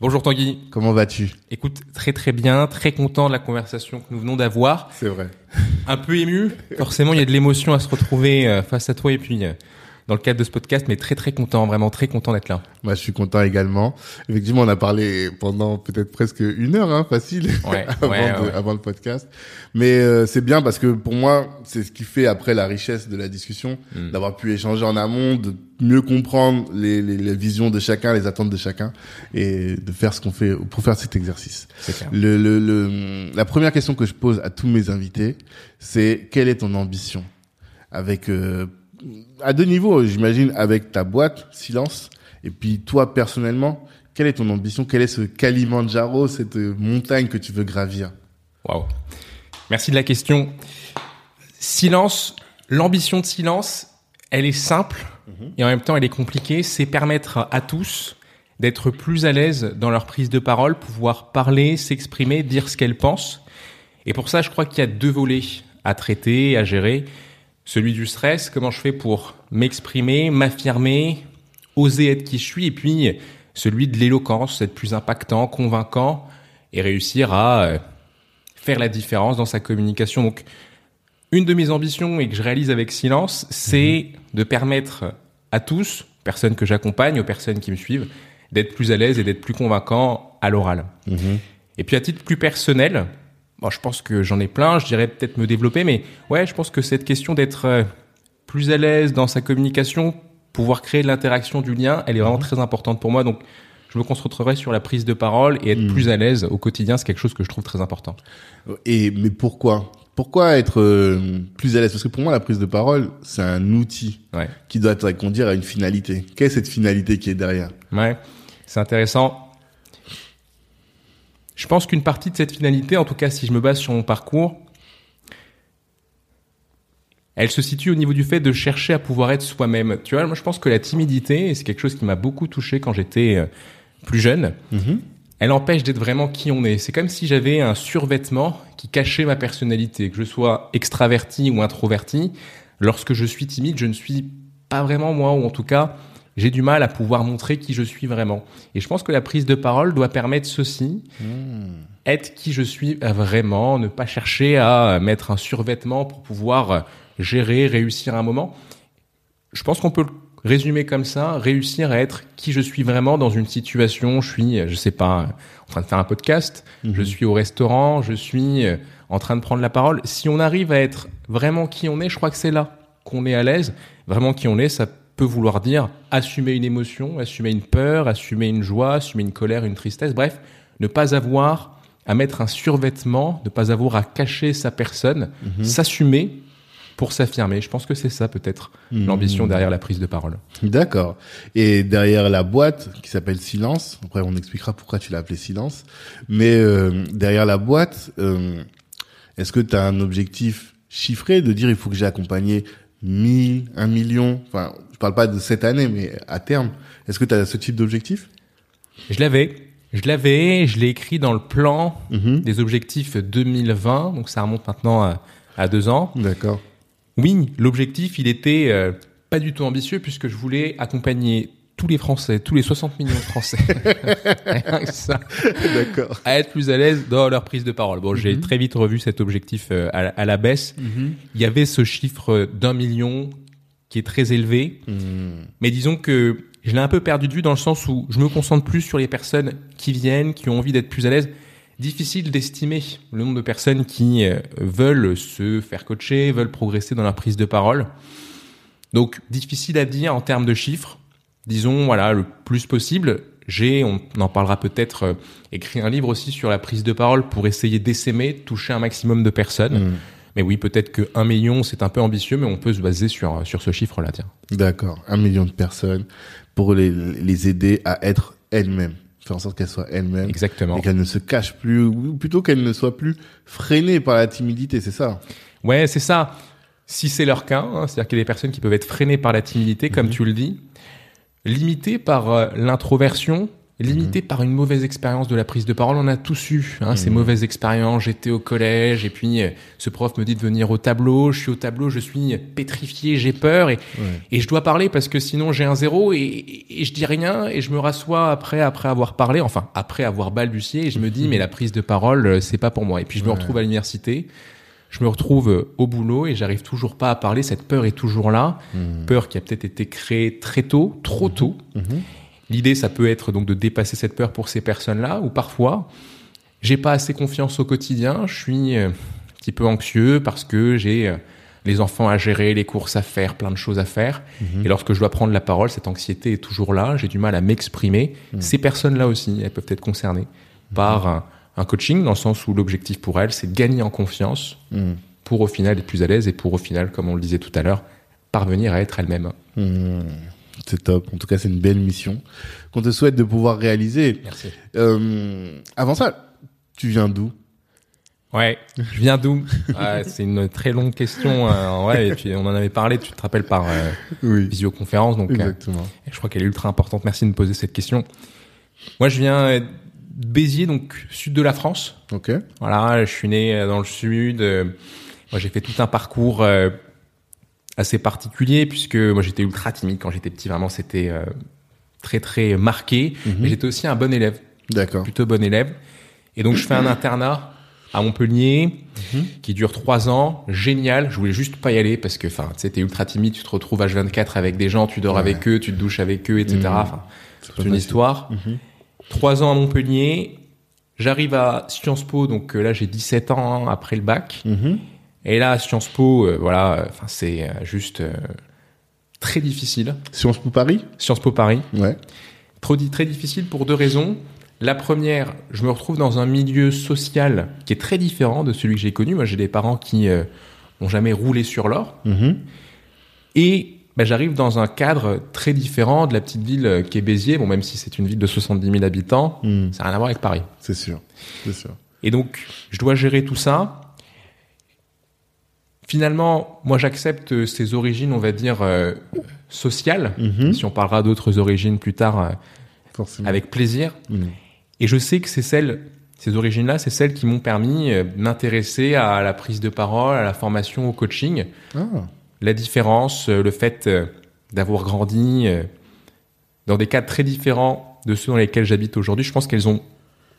Bonjour Tanguy. Comment vas-tu? Écoute, très très bien, très content de la conversation que nous venons d'avoir. C'est vrai. Un peu ému. Forcément, il y a de l'émotion à se retrouver euh, face à toi et puis euh, dans le cadre de ce podcast, mais très très content, vraiment très content d'être là. Moi, je suis content également. Effectivement, on a parlé pendant peut-être presque une heure, hein, facile, Ouais, avant, ouais, de- ouais. avant le podcast. Mais euh, c'est bien parce que pour moi, c'est ce qui fait après la richesse de la discussion, Mm. d'avoir pu échanger en amont, de mieux comprendre les, les, les visions de chacun, les attentes de chacun, et de faire ce qu'on fait pour faire cet exercice. Clair. Le, le, le- la première question que je pose à tous mes invités, c'est quelle est ton ambition Avec euh, à deux niveaux, j'imagine, avec ta boîte Silence, et puis toi personnellement, quelle est ton ambition? Quel est ce Kalimandjaro, cette montagne que tu veux gravir? Waouh. Merci de la question. Silence, l'ambition de silence, elle est simple et en même temps elle est compliquée. C'est permettre à tous d'être plus à l'aise dans leur prise de parole, pouvoir parler, s'exprimer, dire ce qu'elles pensent. Et pour ça, je crois qu'il y a deux volets à traiter, à gérer. Celui du stress, comment je fais pour m'exprimer, m'affirmer, oser être qui je suis, et puis celui de l'éloquence, être plus impactant, convaincant, et réussir à euh, faire la différence dans sa communication. Donc, une de mes ambitions et que je réalise avec silence, c'est de permettre à tous, personnes que j'accompagne, aux personnes qui me suivent, d'être plus à l'aise et d'être plus convaincant à l'oral. Et puis à titre plus personnel, bon, je pense que j'en ai plein, je dirais peut-être me développer, mais ouais, je pense que cette question d'être euh, plus à l'aise dans sa communication, pouvoir créer de l'interaction, du lien, elle est vraiment très importante pour moi. Donc je me concentrerai sur la prise de parole et être plus à l'aise au quotidien, c'est quelque chose que je trouve très important. Et mais pourquoi? Pourquoi être euh, plus à l'aise? Parce que pour moi, la prise de parole, c'est un outil Ouais. qui doit conduire à une finalité. Quelle est cette finalité qui est derrière? Ouais, c'est intéressant. Je pense qu'une partie de cette finalité, en tout cas si je me base sur mon parcours, elle se situe au niveau du fait de chercher à pouvoir être soi-même. Tu vois, moi je pense que la timidité, et c'est quelque chose qui m'a beaucoup touché quand j'étais euh, plus jeune, elle empêche d'être vraiment qui on est. C'est comme si j'avais un survêtement qui cachait ma personnalité, que je sois extraverti ou introverti. Lorsque je suis timide, je ne suis pas vraiment moi, ou en tout cas, j'ai du mal à pouvoir montrer qui je suis vraiment. Et je pense que la prise de parole doit permettre ceci, être qui je suis vraiment, ne pas chercher à mettre un survêtement pour pouvoir gérer, réussir un moment. Je pense qu'on peut le résumer comme ça, réussir à être qui je suis vraiment dans une situation. Je suis, je sais pas, en train de faire un podcast, je suis au restaurant, je suis en train de prendre la parole. Si on arrive à être vraiment qui on est, je crois que c'est là qu'on est à l'aise. Vraiment qui on est, ça peut vouloir dire assumer une émotion, assumer une peur, assumer une joie, assumer une colère, une tristesse. Bref, ne pas avoir à mettre un survêtement, ne pas avoir à cacher sa personne, s'assumer pour s'affirmer. Je pense que c'est ça peut-être l'ambition derrière la prise de parole. D'accord. Et derrière la boîte qui s'appelle Silence, après on expliquera pourquoi tu l'as appelé Silence, mais euh, derrière la boîte, euh, est-ce que tu as un objectif chiffré de dire il faut que j'ai accompagné 1000, 1 million, enfin je parle pas de cette année mais à terme, est-ce que tu as ce type d'objectif? Je l'avais. Je l'avais, je l'ai écrit dans le plan Mhm. des objectifs 2020, donc ça remonte maintenant à, à deux ans. D'accord. Oui, l'objectif, il était euh, pas du tout ambitieux puisque je voulais accompagner tous les Français, tous les 60 millions de Français, ça, D'accord. à être plus à l'aise dans leur prise de parole. Bon, j'ai Mhm. très vite revu cet objectif euh, à, la- à la baisse. Il y avait ce chiffre d'un million qui est très élevé, Hmm. mais disons que je l'ai un peu perdu de vue dans le sens où je me concentre plus sur les personnes qui viennent, qui ont envie d'être plus à l'aise. Difficile d'estimer le nombre de personnes qui euh, veulent se faire coacher, veulent progresser dans leur prise de parole. Donc difficile à dire en termes de chiffres. Disons voilà le plus possible. J'ai, on en parlera peut-être, euh, écrit un livre aussi sur la prise de parole pour essayer d'essaimer, toucher un maximum de personnes. Hmm. Mais oui, peut-être que un million c'est un peu ambitieux, mais on peut se baser sur sur ce chiffre-là. Tiens. D'accord. Un million de personnes pour les, les aider à être elles-mêmes. Faire en sorte qu'elles soient elles-mêmes. Exactement. Et qu'elles ne se cachent plus, ou plutôt qu'elles ne soient plus freinées par la timidité, c'est ça? Ouais, c'est ça. Si c'est leur cas, hein, c'est-à-dire qu'il y a des personnes qui peuvent être freinées par la timidité, comme tu le dis, limitées par euh, l'introversion, limitées par une mauvaise expérience de la prise de parole. On a tous eu hein, ces mauvaises expériences. J'étais au collège et puis euh, ce prof me dit de venir au tableau. Je suis au tableau, je suis pétrifié, j'ai peur et, et je dois parler parce que sinon j'ai un zéro et, et- et je dis rien et je me rassois après après avoir parlé, enfin après avoir balbutié et je me dis mais la prise de parole euh, c'est pas pour moi. Et puis je me retrouve à l'université je me retrouve euh, au boulot et j'arrive toujours pas à parler. Cette peur est toujours là. Hmm. Peur qui a peut-être été créée très tôt, trop tôt. L'idée, ça peut être donc de dépasser cette peur pour ces personnes-là, ou parfois, j'ai pas assez confiance au quotidien. Je suis euh, un petit peu anxieux parce que j'ai euh, les enfants à gérer, les courses à faire, plein de choses à faire. Et lorsque je dois prendre la parole, cette anxiété est toujours là. J'ai du mal à m'exprimer. Ces personnes-là aussi, elles peuvent être concernées par un, coaching, dans le sens où l'objectif pour elles, c'est de gagner en confiance Hmm. pour au final être plus à l'aise et pour au final, comme on le disait tout à l'heure, parvenir à être elle-même. Hmm. C'est top. En tout cas, c'est une belle mission qu'on te souhaite de pouvoir réaliser. Merci. Euh, avant ça, tu viens d'où? Ouais, je viens d'où? Ouais, C'est une très longue question. euh, ouais, et puis on en avait parlé, tu te rappelles, par euh, Oui. visioconférence. Donc, Exactement. je crois qu'elle est ultra importante. Merci de me poser cette question. Moi, je viens Béziers, donc sud de la France. Ok. Voilà, je suis né euh, dans le sud. euh, Moi, j'ai fait tout un parcours euh, assez particulier puisque moi, j'étais ultra timide quand j'étais petit. Vraiment, c'était très très marqué. Mais j'étais aussi un bon élève, D'accord. plutôt bon élève. Et donc, je fais un internat à Montpellier qui dure trois ans. Génial. Je voulais juste pas y aller parce que, enfin, tu sais, t'es ultra timide. Tu te retrouves à 24 avec des gens, tu dors Ouais. avec eux, tu te douches avec eux, etc. Mhm. Enfin, C'est une facile. histoire. Trois ans à Montpellier. J'arrive à Sciences Po, donc euh, là j'ai 17 ans hein, après le bac. Mhm. Et là, à Sciences Po, euh, voilà, euh, enfin c'est juste euh, très difficile. Sciences Po Paris? Sciences Po Paris, Ouais. trop di- très difficile pour deux raisons. La première, je me retrouve dans un milieu social qui est très différent de celui que j'ai connu. Moi, j'ai des parents qui euh, n'ont jamais roulé sur l'or. Mhm. Et bah, j'arrive dans un cadre très différent de la petite ville euh, qui est Béziers. Bon, même si c'est une ville de 70 000 habitants, Hmm. ça n'a rien à voir avec Paris. C'est sûr. C'est sûr. Et donc, je dois gérer tout ça. Finalement, moi, j'accepte euh, ces origines, on va dire, euh, sociales. Mhm. Si on parlera d'autres origines plus tard, euh, Forcément. avec plaisir. Mhm. Et je sais que c'est celles, ces origines-là, c'est celles qui m'ont permis euh, de m'intéresser à la prise de parole, à la formation, au coaching. Ah. La différence, euh, le fait euh, d'avoir grandi euh, dans des cadres très différents de ceux dans lesquels j'habite aujourd'hui, je pense qu'elles ont,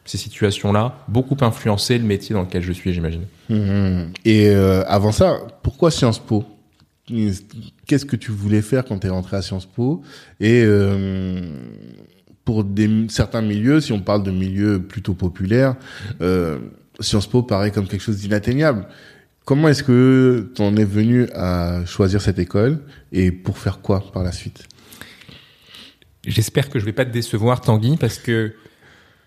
ces situations-là, beaucoup influencé le métier dans lequel je suis, j'imagine. Mhm. Et avant ça, pourquoi Sciences Po? Qu'est-ce que tu voulais faire quand tu es rentré à Sciences Po? Et pour certains milieux, si on parle de milieux plutôt populaires, Sciences Po paraît comme quelque chose d'inatteignable. Comment est-ce que tu en es venu à choisir cette école et pour faire quoi par la suite? J'espère que je vais pas te décevoir, Tanguy, parce que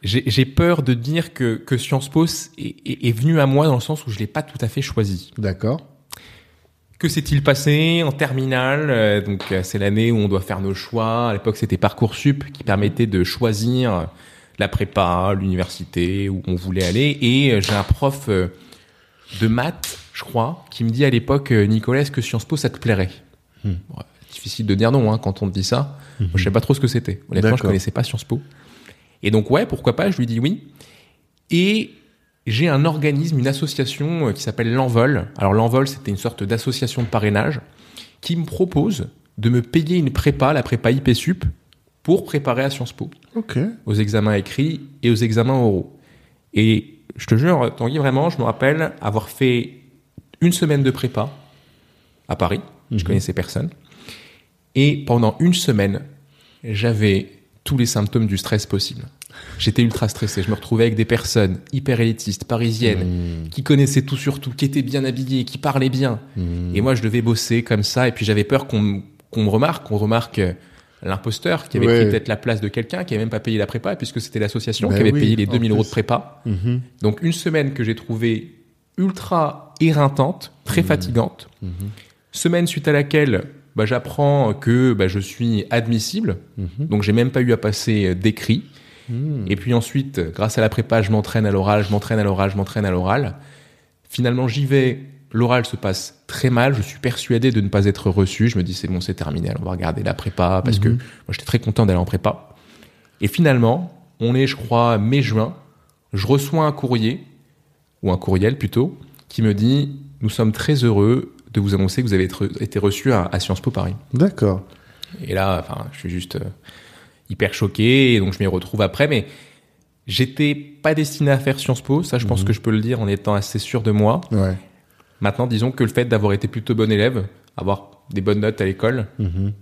j'ai peur de dire que, que Sciences Po est, est, est venu à moi dans le sens où je l'ai pas tout à fait choisi. D'accord. Que s'est-il passé en terminale? Euh, Donc euh, c'est l'année où on doit faire nos choix. À l'époque, c'était Parcoursup qui permettait de choisir la prépa, l'université où on voulait aller. Et euh, j'ai un prof de maths, je crois, qui me dit à l'époque, euh, Nicolas, est-ce que Sciences Po ça te plairait Hmm. Ouais, Difficile de dire non hein, quand on te dit ça. Moi, je savais pas trop ce que c'était. Honnêtement, je D'accord. connaissais pas Sciences Po. Et donc ouais, pourquoi pas Je lui dis oui. Et j'ai un organisme, une association euh, qui s'appelle l'Envol. Alors l'Envol, c'était une sorte d'association de parrainage qui me propose de me payer une prépa, la prépa IP Sup, pour préparer à Sciences Po, Ok. aux examens écrits et aux examens oraux. Et je te jure, Tanguy, vraiment, je me rappelle avoir fait une semaine de prépa à Paris. Je connaissais personne. Et pendant une semaine, j'avais tous les symptômes du stress possible. J'étais ultra stressé. Je me retrouvais avec des personnes hyper élitistes, parisiennes, qui connaissaient tout sur tout, qui étaient bien habillées, qui parlaient bien. Et moi, je devais bosser comme ça. Et puis, j'avais peur qu'on me- qu'on me remarque, qu'on remarque euh, l'imposteur qui avait Ouais. pris peut-être la place de quelqu'un qui avait même pas payé la prépa, puisque c'était l'association Ben qui avait oui, payé les en 2000 euros de prépa. Mhm. Donc, une semaine que j'ai trouvée ultra éreintante, très fatigante. Semaine suite à laquelle bah, j'apprends que bah, je suis admissible. Donc, j'ai même pas eu à passer euh, d'écrit. Et puis ensuite, grâce à la prépa, je m'entraîne à l'oral, je m'entraîne à l'oral, je m'entraîne à l'oral. Finalement, j'y vais. L'oral se passe très mal. Je suis persuadé de ne pas être reçu. Je me dis, c'est bon, c'est terminé. Alors, on va regarder la prépa parce que moi, j'étais très content d'aller en prépa. Et finalement, on est, je crois, mai-juin. Je reçois un courrier, ou un courriel plutôt, qui me dit, nous sommes très heureux de vous annoncer que vous avez été reçu à, à Sciences Po Paris. D'accord. Et là, enfin, je suis juste euh, hyper choqué, et donc je m'y retrouve après, mais j'étais pas destiné à faire Sciences Po, ça je pense que je peux le dire en étant assez sûr de moi. Ouais. Maintenant, disons que le fait d'avoir été plutôt bon élève, avoir des bonnes notes à l'école, Mhm.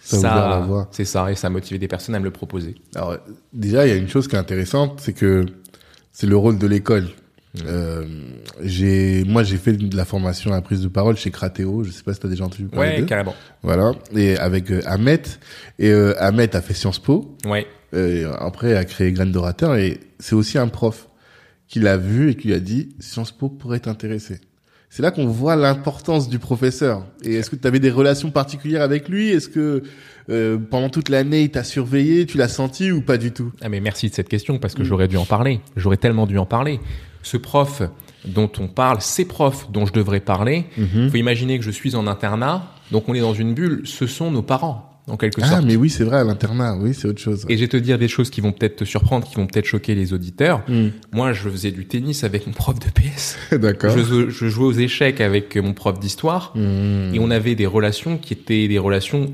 Ça a ouvert la voie. c'est ça, et ça a motivé des personnes à me le proposer. Alors, déjà, il y a une chose qui est intéressante, c'est que c'est le rôle de l'école. Euh, j'ai, moi, j'ai fait de la formation à la prise de parole chez Cratéo. Je sais pas si t'as déjà entendu parler Ouais, d'eux. carrément. Voilà. Et avec euh, Ahmet. Et euh, Ahmet a fait Sciences Po. Ouais. Euh, après, a créé Graines d'orateur. Et c'est aussi un prof qui l'a vu et qui lui a dit Sciences Po pourrait t'intéresser. C'est là qu'on voit l'importance du professeur. Et est-ce que tu avais des relations particulières avec lui? Est-ce que euh, pendant toute l'année, il t'a surveillé? Tu l'as senti ou pas du tout? Ah mais merci de cette question parce que j'aurais dû en parler. J'aurais tellement dû en parler. Ce prof dont on parle, ces profs dont je devrais parler, Mhm. faut imaginer que je suis en internat, donc on est dans une bulle, ce sont nos parents, en quelque Ah, sorte. mais oui, c'est vrai, à l'internat, oui, c'est autre chose. Et je vais te dire des choses qui vont peut-être te surprendre, qui vont peut-être choquer les auditeurs. Hmm. Moi, je faisais du tennis avec mon prof de PS. D'accord. Je, je jouais aux échecs avec mon prof d'histoire. Hmm. Et on avait des relations qui étaient des relations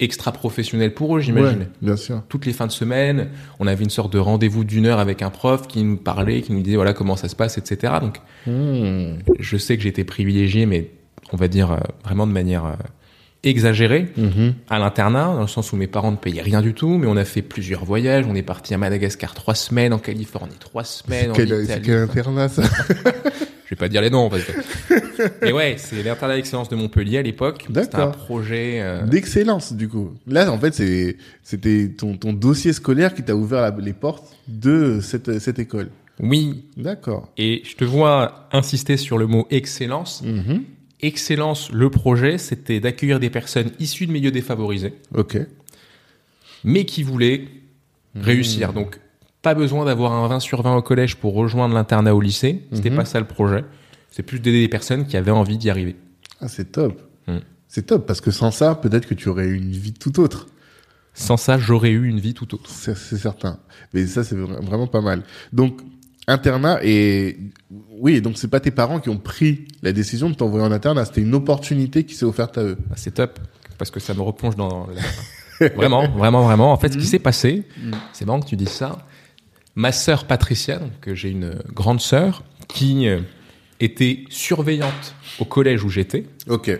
extra-professionnelles pour eux, j'imagine. Ouais, bien sûr. Toutes les fins de semaine, on avait une sorte de rendez-vous d'une heure avec un prof qui nous parlait, qui nous disait voilà comment ça se passe, etc. Donc, Hmm. je sais que j'étais privilégié, mais on va dire euh, vraiment de manière euh, exagérée Mhm. à l'internat, dans le sens où mes parents ne payaient rien du tout, mais on a fait plusieurs voyages. On est parti à Madagascar trois semaines, en Californie trois semaines, en Quel, c'est Italie. quel internat, ça? pas dire les noms parce que. mais ouais, c'est l'internat d'excellence de Montpellier à l'époque. C'était un projet. euh, D'excellence, du coup. Là, en fait, c'est, c'était ton, ton dossier scolaire qui t'a ouvert la- les portes de cette, cette école. Oui, D'accord. et je te vois insister sur le mot excellence. Mhm. Excellence, le projet, c'était d'accueillir des personnes issues de milieux défavorisés, Ok. mais qui voulaient réussir. Donc, pas besoin d'avoir un 20 sur 20 au collège pour rejoindre l'internat au lycée. C'était Mhm. pas ça le projet. C'est plus d'aider des personnes qui avaient envie d'y arriver. Ah, c'est top. Hmm. C'est top, parce que sans ça, peut-être que tu aurais eu une vie tout autre. Sans ça, j'aurais eu une vie tout autre. C'est, certain. Mais ça, c'est vra- vraiment pas mal. Donc, internat et, oui, donc c'est pas tes parents qui ont pris la décision de t'envoyer en internat. C'était une opportunité qui s'est offerte à eux. Ah, C'est top parce que ça me replonge dans la... vraiment, vraiment, vraiment. En fait, ce qui s'est passé, c'est marrant que tu dises ça. Ma sœur Patricia, donc j'ai une grande sœur qui euh, était surveillante au collège où j'étais Ok.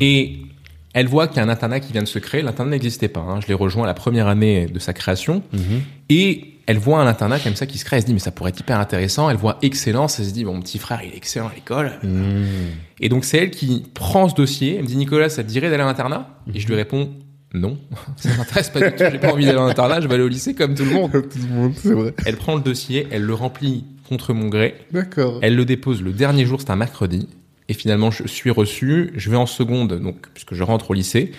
et elle voit qu'il y a un internat qui vient de se créer. L'internat n'existait pas. hein. Je l'ai rejoint à la première année de sa création et elle voit un internat comme ça qui se crée. Elle se dit mais ça pourrait être hyper intéressant. Elle voit excellence. Elle se dit bon mon petit frère il est excellent à l'école. Hmm. Et donc c'est elle qui prend ce dossier, elle me dit Nicolas, ça te dirait d'aller à l'internat? Et je lui réponds non, ça m'intéresse pas du tout, j'ai pas envie d'aller à l'internat, je vais aller au lycée comme tout le monde. Tout le monde, c'est vrai. Elle prend le dossier, elle le remplit contre mon gré, D'accord. elle le dépose le dernier jour, c'est un mercredi, et finalement je suis reçu, je vais en seconde, donc puisque je rentre au lycée,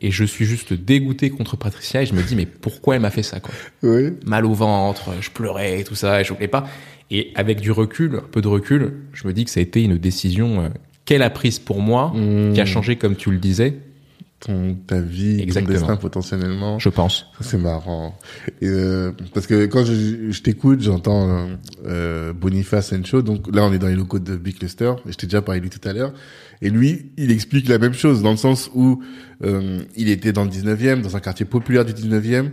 et je suis juste dégoûté contre Patricia, et je me dis mais pourquoi elle m'a fait ça quoi? Oui. Mal au ventre, je pleurais, tout ça, et je voulais pas. Et avec du recul, un peu de recul, je me dis que ça a été une décision euh, qu'elle a prise pour moi, qui a changé, comme tu le disais, ton, ta vie, Exactement. ton destin potentiellement. Je pense. C'est marrant. Et, euh, parce que quand je, je t'écoute, j'entends euh, euh, Boniface Encho. Donc là, on est dans les locaux de Big Cluster. Et je t'ai déjà parlé de lui tout à l'heure. Et lui, il explique la même chose dans le sens où euh, il était dans le 19e, dans un quartier populaire du 19e.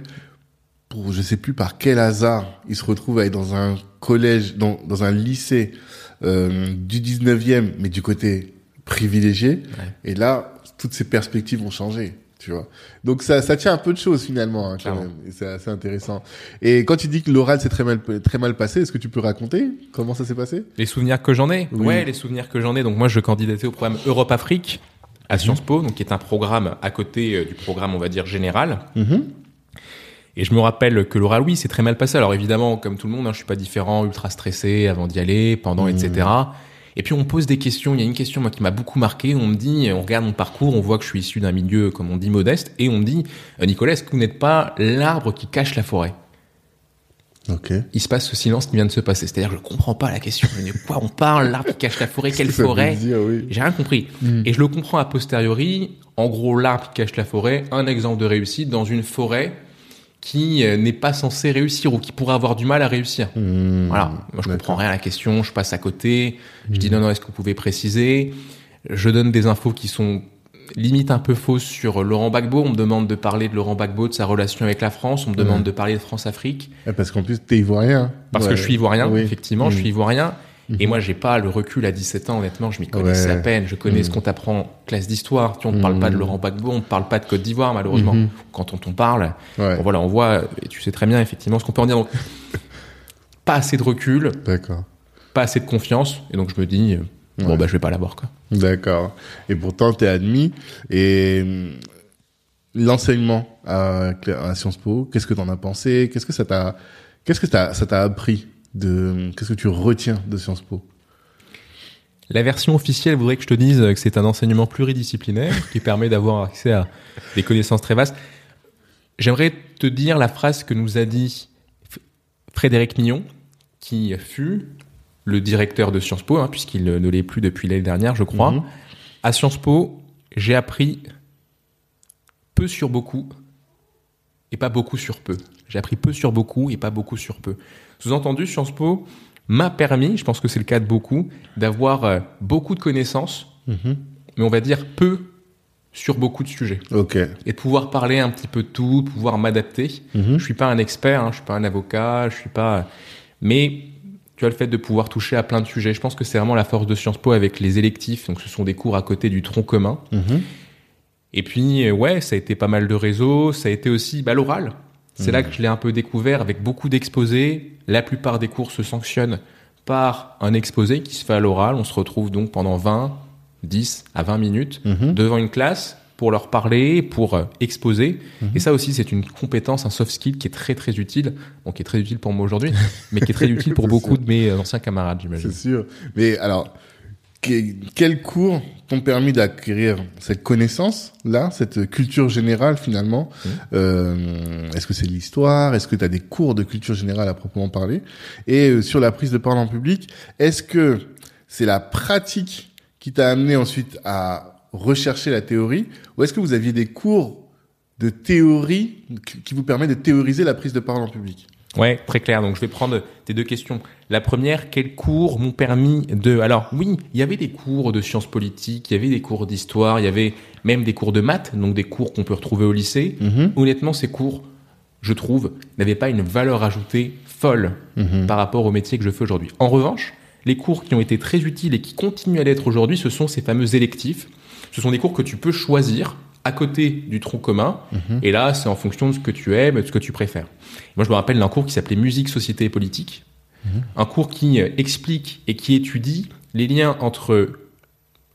Pour je sais plus par quel hasard, il se retrouve à être dans un collège, dans, dans un lycée euh, du 19e, mais du côté privilégié. Et là, toutes ses perspectives ont changé. Tu vois. Donc ça, ça tient un peu de choses finalement, hein, quand même. Et c'est assez intéressant. Et quand tu dis que l'oral s'est très mal, très mal passé, est-ce que tu peux raconter comment ça s'est passé? Les souvenirs que j'en ai Oui. Ouais, les souvenirs que j'en ai. Donc moi, je candidatais au programme Europe-Afrique à Sciences Po, donc qui est un programme à côté euh, du programme, on va dire, général. Mhm. Et je me rappelle que l'oral, oui, c'est très mal passé. Alors évidemment, comme tout le monde, hein, je suis pas différent, ultra stressé avant d'y aller, pendant, etc. Et puis on me pose des questions. Il y a une question moi qui m'a beaucoup marqué. On me dit, on regarde mon parcours, on voit que je suis issu d'un milieu, comme on dit, modeste, et on me dit, euh, Nicolas, est-ce que vous n'êtes pas l'arbre qui cache la forêt? Ok. Il se passe ce silence qui vient de se passer. C'est-à-dire, je comprends pas la question. Je me dis, de quoi on parle L'arbre qui cache la forêt Quelle forêt oui. J'ai rien compris. Et je le comprends a posteriori. En gros, l'arbre qui cache la forêt, un exemple de réussite dans une forêt qui euh, n'est pas censée réussir ou qui pourrait avoir du mal à réussir. Mmh. Voilà. Moi, je comprends rien à la question. Je passe à côté. Je dis non, non, est-ce que vous pouvez préciser? Je donne des infos qui sont limite un peu fausses sur Laurent Gbagbo. On me demande de parler de Laurent Gbagbo, de sa relation avec la France. On me demande de parler de France-Afrique. Ouais, parce qu'en plus, t'es ivoirien. Parce Ouais. que je suis ivoirien, Oui. effectivement, je suis ivoirien. Et moi, j'ai pas le recul à 17 ans, honnêtement, je m'y connaissais Ouais. à peine. Je connais ce qu'on t'apprend en classe d'histoire. Tu vois, on ne parle pas de Laurent Gbagbo, on ne parle pas de Côte d'Ivoire, malheureusement. Quand on t'en parle, Ouais. bon, voilà, on voit, et tu sais très bien, effectivement, ce qu'on peut en dire. Donc, pas assez de recul, D'accord. pas assez de confiance. Et donc, je me dis, bon, Ouais. bah, je vais pas l'avoir, quoi. D'accord. Et pourtant, t'es admis. Et hum, l'enseignement à, à Sciences Po, qu'est-ce que t'en as pensé? Qu'est-ce que ça t'a, qu'est-ce que ça t'a appris? De, qu'est-ce que tu retiens de Sciences Po? La version officielle voudrait que je te dise que c'est un enseignement pluridisciplinaire qui permet d'avoir accès à des connaissances très vastes. J'aimerais te dire la phrase que nous a dit Frédéric Mignon, qui fut le directeur de Sciences Po, hein, puisqu'il ne l'est plus depuis l'année dernière, je crois. Mhm. À Sciences Po, j'ai appris peu sur beaucoup et pas beaucoup sur peu. J'ai appris peu sur beaucoup et pas beaucoup sur peu. Sous-entendu, Sciences Po m'a permis, je pense que c'est le cas de beaucoup, d'avoir euh, beaucoup de connaissances, Mhm. mais on va dire peu sur beaucoup de sujets. Ok. Et de pouvoir parler un petit peu de tout, pouvoir m'adapter. Mhm. Je suis pas un expert, hein, je suis pas un avocat, je suis pas. Mais tu as le fait de pouvoir toucher à plein de sujets. Je pense que c'est vraiment la force de Sciences Po avec les électifs. Donc ce sont des cours à côté du tronc commun. Mhm. Et puis euh, ouais, ça a été pas mal de réseaux. Ça a été aussi bah, l'oral. C'est là que je l'ai un peu découvert avec beaucoup d'exposés. La plupart des cours se sanctionnent par un exposé qui se fait à l'oral. On se retrouve donc pendant 20, 10 à 20 minutes Mhm. devant une classe pour leur parler, pour euh, exposer. Et ça aussi, c'est une compétence, un soft skill qui est très très utile, donc qui est très utile pour moi aujourd'hui, mais qui est très utile pour beaucoup sûr. de mes euh, anciens camarades, j'imagine. C'est sûr. Mais alors, quels cours t'ont permis d'acquérir cette connaissance-là, cette culture générale finalement Mmh. Euh, Est-ce que c'est l'histoire? Est-ce que tu as des cours de culture générale à proprement parler? Et euh, sur la prise de parole en public, est-ce que c'est la pratique qui t'a amené ensuite à rechercher la théorie? Ou est-ce que vous aviez des cours de théorie qui qui vous permet de théoriser la prise de parole en public? Ouais, très clair. Donc je vais prendre tes deux questions. La première, quels cours m'ont permis de... Alors oui, il y avait des cours de sciences politiques, il y avait des cours d'histoire, il y avait même des cours de maths, donc des cours qu'on peut retrouver au lycée. Mhm. Honnêtement, ces cours, je trouve, n'avaient pas une valeur ajoutée folle Mhm. par rapport au métier que je fais aujourd'hui. En revanche, les cours qui ont été très utiles et qui continuent à l'être aujourd'hui, ce sont ces fameux électifs. Ce sont des cours que tu peux choisir à côté du tronc commun. Et là, c'est en fonction de ce que tu aimes, de ce que tu préfères. Moi, je me rappelle d'un cours qui s'appelait Musique, Société et Politique. Un cours qui euh, explique et qui étudie les liens entre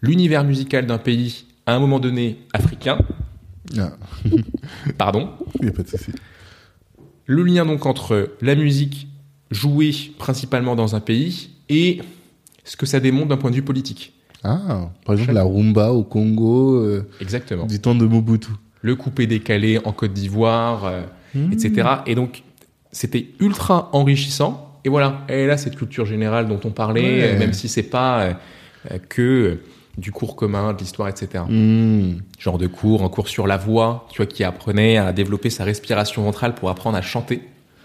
l'univers musical d'un pays à un moment donné africain, Ah, pardon, il n'y a pas de souci. le lien donc entre la musique jouée principalement dans un pays et ce que ça démontre d'un point de vue politique. Ah, par exemple la rumba au Congo euh, Exactement. du temps de Mobutu. Le coupé décalé en Côte d'Ivoire, euh, etc. Et donc, c'était ultra enrichissant. Et voilà, et là, cette culture générale dont on parlait, Ouais. même si c'est pas euh, que du cours commun, de l'histoire, etc. Hmm. Genre de cours, un cours sur la voix, tu vois, qui apprenait à développer sa respiration ventrale pour apprendre à chanter.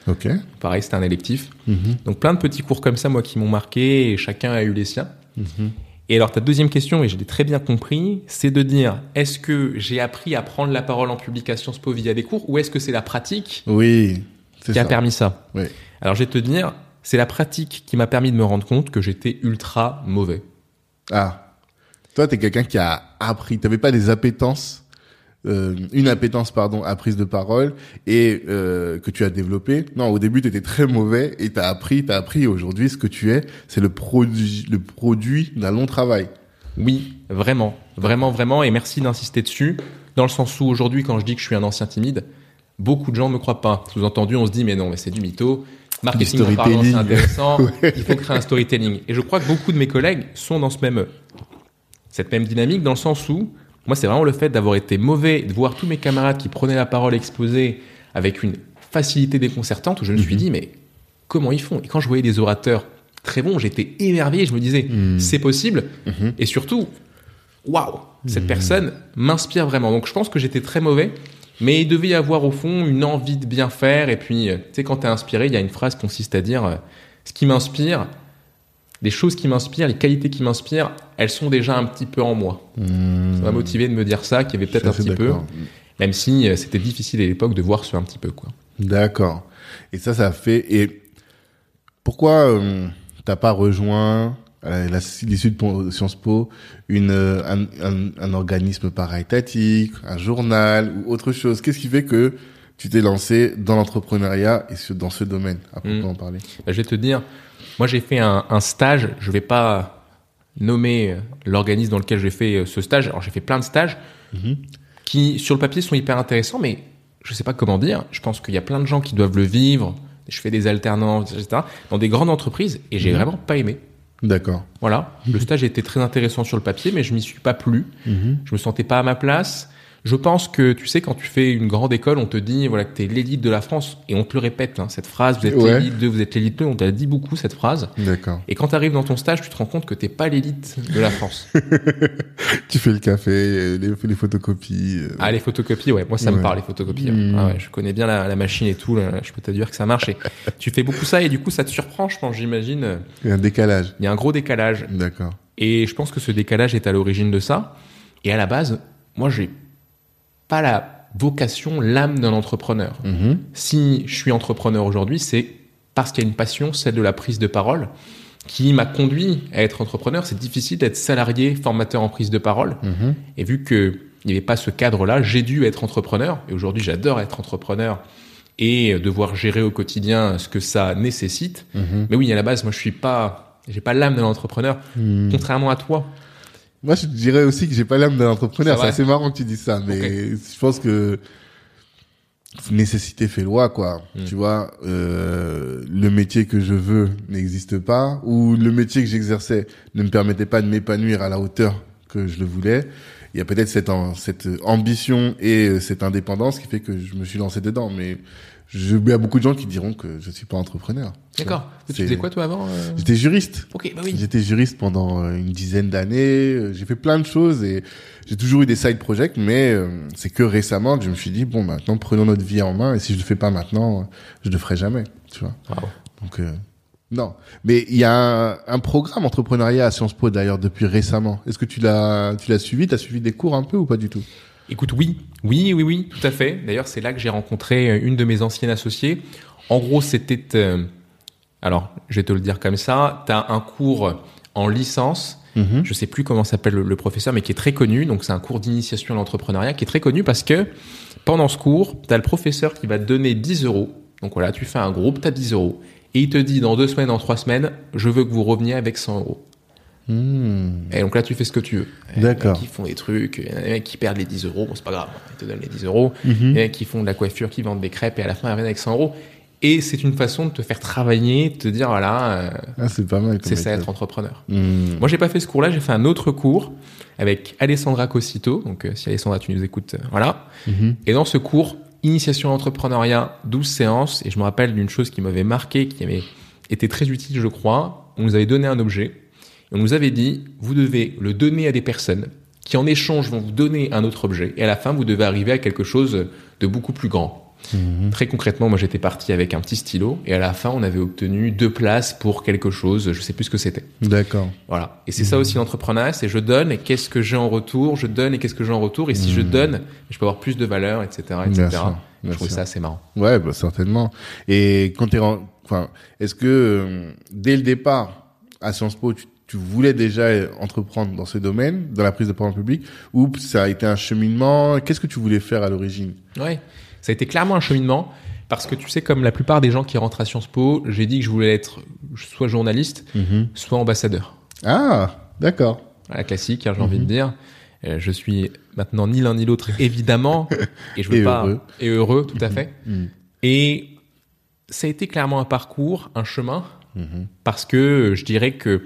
Ok. Pareil, c'était un électif. Mhm. Donc plein de petits cours comme ça, moi, qui m'ont marqué, et chacun a eu les siens. Mhm. Et alors ta deuxième question, et je l'ai très bien compris, c'est de dire, est-ce que j'ai appris à prendre la parole en publication SPO via des cours, ou est-ce que c'est la pratique? Oui. Qui a ça. permis ça Oui. Alors je vais te dire, c'est la pratique qui m'a permis de me rendre compte que j'étais ultra mauvais. Ah. Toi, t'es quelqu'un qui a appris. T'avais pas des appétences, euh, une appétence, pardon, à prise de parole et euh, que tu as développé. Non, au début, t'étais très mauvais et t'as appris, t'as appris. Aujourd'hui, ce que tu es, c'est le produit, le produit d'un long travail. Oui, vraiment, vraiment, vraiment, et merci d'insister dessus, dans le sens où aujourd'hui, quand je dis que je suis un ancien timide, beaucoup de gens ne me croient pas. Sous-entendu, on se dit, mais non, mais c'est du mytho. Marketing c'est intéressant. Ouais. Il faut créer un storytelling. Et je crois que beaucoup de mes collègues sont dans ce même, cette même dynamique, dans le sens où, moi, c'est vraiment le fait d'avoir été mauvais, de voir tous mes camarades qui prenaient la parole exposée avec une facilité déconcertante, où je me suis Mhm. dit, mais comment ils font? Et quand je voyais des orateurs très bons, j'étais émerveillé, je me disais, Mhm. c'est possible. Mhm. Et surtout, waouh, cette personne m'inspire vraiment. Donc je pense que j'étais très mauvais, mais il devait y avoir au fond une envie de bien faire. Et puis, euh, tu sais, quand t'es inspiré, il y a une phrase qui consiste à dire, euh, ce qui m'inspire, les choses qui m'inspirent, les qualités qui m'inspirent, elles sont déjà un petit peu en moi. Hmm. Ça m'a motivé de me dire ça, qu'il y avait peut-être un petit peu, d'accord. même si euh, c'était difficile à l'époque de voir ce un petit peu, quoi. D'accord. Et ça, ça fait. Et pourquoi euh, t'as pas rejoint à la- l'issue de Sciences Po une euh, un, un, un organisme para-étatique, un journal ou autre chose Qu'est-ce qui fait que tu t'es lancé dans l'entrepreneuriat et ce- dans ce domaine À propos Mm. en parler? Bah, je vais te dire, moi j'ai fait un, un stage, je vais pas nommer euh, l'organisme dans lequel j'ai fait euh, ce stage. Alors j'ai fait plein de stages Mhm. qui sur le papier sont hyper intéressants, mais je sais pas comment dire. Je pense qu'il y a plein de gens qui doivent le vivre. Je fais des alternances, etc. dans des grandes entreprises et j'ai Mhm. vraiment pas aimé. D'accord. Voilà, le stage était très intéressant sur le papier, mais je m'y suis pas plu. Mhm. Je me sentais pas à ma place. Je pense que, tu sais, quand tu fais une grande école, on te dit, voilà, que t'es l'élite de la France. Et on te le répète, hein, cette phrase, vous êtes Ouais. l'élite de, vous êtes l'élite de, on t'a dit beaucoup cette phrase. D'accord. Et quand tu arrives dans ton stage, tu te rends compte que t'es pas l'élite de la France. Tu fais le café, les, les photocopies. euh, ah, les photocopies, ouais, moi ça me parle, les photocopies. hein. Mm. Ah ouais, je connais bien la, la machine et tout, là, je peux te dire que ça marche. Et tu fais beaucoup ça et du coup, ça te surprend, je pense, j'imagine. Il y a un décalage. Il y a un gros décalage. D'accord. Et je pense que ce décalage est à l'origine de ça. Et à la base, moi, j'ai pas la vocation, l'âme d'un entrepreneur. Mhm. Si je suis entrepreneur aujourd'hui, c'est parce qu'il y a une passion, celle de la prise de parole, qui m'a conduit à être entrepreneur. C'est difficile d'être salarié, formateur en prise de parole. Mhm. Et vu que il n'y avait pas ce cadre-là, j'ai dû être entrepreneur. Et aujourd'hui, j'adore être entrepreneur et devoir gérer au quotidien ce que ça nécessite. Mhm. Mais oui, à la base, moi, je suis pas, j'ai pas l'âme d'un entrepreneur. Mhm. Contrairement à toi. Moi, je dirais aussi que j'ai pas l'âme d'un entrepreneur. C'est assez marrant que tu dis ça, mais je pense que nécessité fait loi, quoi. Mm. Tu vois, euh, le métier que je veux n'existe pas, ou le métier que j'exerçais ne me permettait pas de m'épanouir à la hauteur que je le voulais. Il y a peut-être cette, cette ambition et euh, cette indépendance qui fait que je me suis lancé dedans, mais je, il y a beaucoup de gens qui diront que je suis pas entrepreneur. D'accord. Tu faisais quoi, toi, avant euh J'étais juriste. Ok, bah oui. J'étais juriste pendant euh, une dizaine d'années. euh, J'ai fait plein de choses et j'ai toujours eu des side projects, mais c'est que récemment que je me suis dit bon, maintenant prenons notre vie en main et si je le fais pas maintenant, je le ferai jamais. Tu vois. Donc euh, non. Mais il y a un, un programme entrepreneuriat à Sciences Po d'ailleurs depuis récemment. Est-ce que tu l'as tu l'as suivi? T'as suivi des cours un peu ou pas du tout? Écoute, oui, oui, oui, oui, tout à fait. D'ailleurs, c'est là que j'ai rencontré euh, une de mes anciennes associées. En gros, c'était, euh, alors, je vais te le dire comme ça, tu as un cours en licence, Mhm. je sais plus comment s'appelle le, le professeur, mais qui est très connu. Donc, c'est un cours d'initiation à l'entrepreneuriat qui est très connu parce que pendant ce cours, tu as le professeur qui va te donner 10 euros. Donc voilà, tu fais un groupe, tu as 10 euros. Et il te dit dans deux semaines, dans trois semaines, je veux que vous reveniez avec 100 euros. Hmm. Et donc là, tu fais ce que tu veux. D'accord. qui font des trucs, il y en a qui perdent les 10 euros, bon, c'est pas grave, ils te donnent les 10 euros. Mhm. Il y en a qui font de la coiffure, qui vendent des crêpes et à la fin, ils reviennent avec 100 euros. Et c'est une façon de te faire travailler, de te dire, voilà, euh, Ah, c'est pas mal. comme c'est ça être entrepreneur. Hmm. Moi, j'ai pas fait ce cours-là, j'ai fait un autre cours avec Alessandra Cosito. Donc, euh, si Alessandra, tu nous écoutes, euh, voilà. Mhm. Et dans ce cours, initiation à l'entrepreneuriat, 12 séances, et je me rappelle d'une chose qui m'avait marqué, qui avait été très utile, je crois. On nous avait donné un objet, et On nous avait dit, vous devez le donner à des personnes qui en échange vont vous donner un autre objet et à la fin vous devez arriver à quelque chose de beaucoup plus grand. Mhm. Très concrètement, moi j'étais parti avec un petit stylo et à la fin on avait obtenu deux places pour quelque chose, je sais plus ce que c'était. D'accord. Voilà. Et c'est ça aussi l'entrepreneuriat, c'est je donne et qu'est-ce que j'ai en retour, je donne et qu'est-ce que j'ai en retour et si je mhm. donne, je peux avoir plus de valeur, etc., etc. je trouve ça assez marrant. Ouais, bah, certainement. Et quand t'es, enfin, est-ce que euh, dès le départ à Sciences Po, tu, tu voulais déjà entreprendre dans ce domaine, dans la prise de parole publique, ou ça a été un cheminement? Qu'est-ce que tu voulais faire à l'origine? Ouais. Ça a été clairement un cheminement parce que tu sais, comme la plupart des gens qui rentrent à Sciences Po, j'ai dit que je voulais être soit journaliste, mhm. soit ambassadeur. Ah, d'accord. La classique, hein, j'ai envie de mhm. dire. Euh, je suis maintenant ni l'un ni l'autre, évidemment, et je veux pas heureux. et heureux, tout à mhm. fait. Et ça a été clairement un parcours, un chemin, parce que je dirais que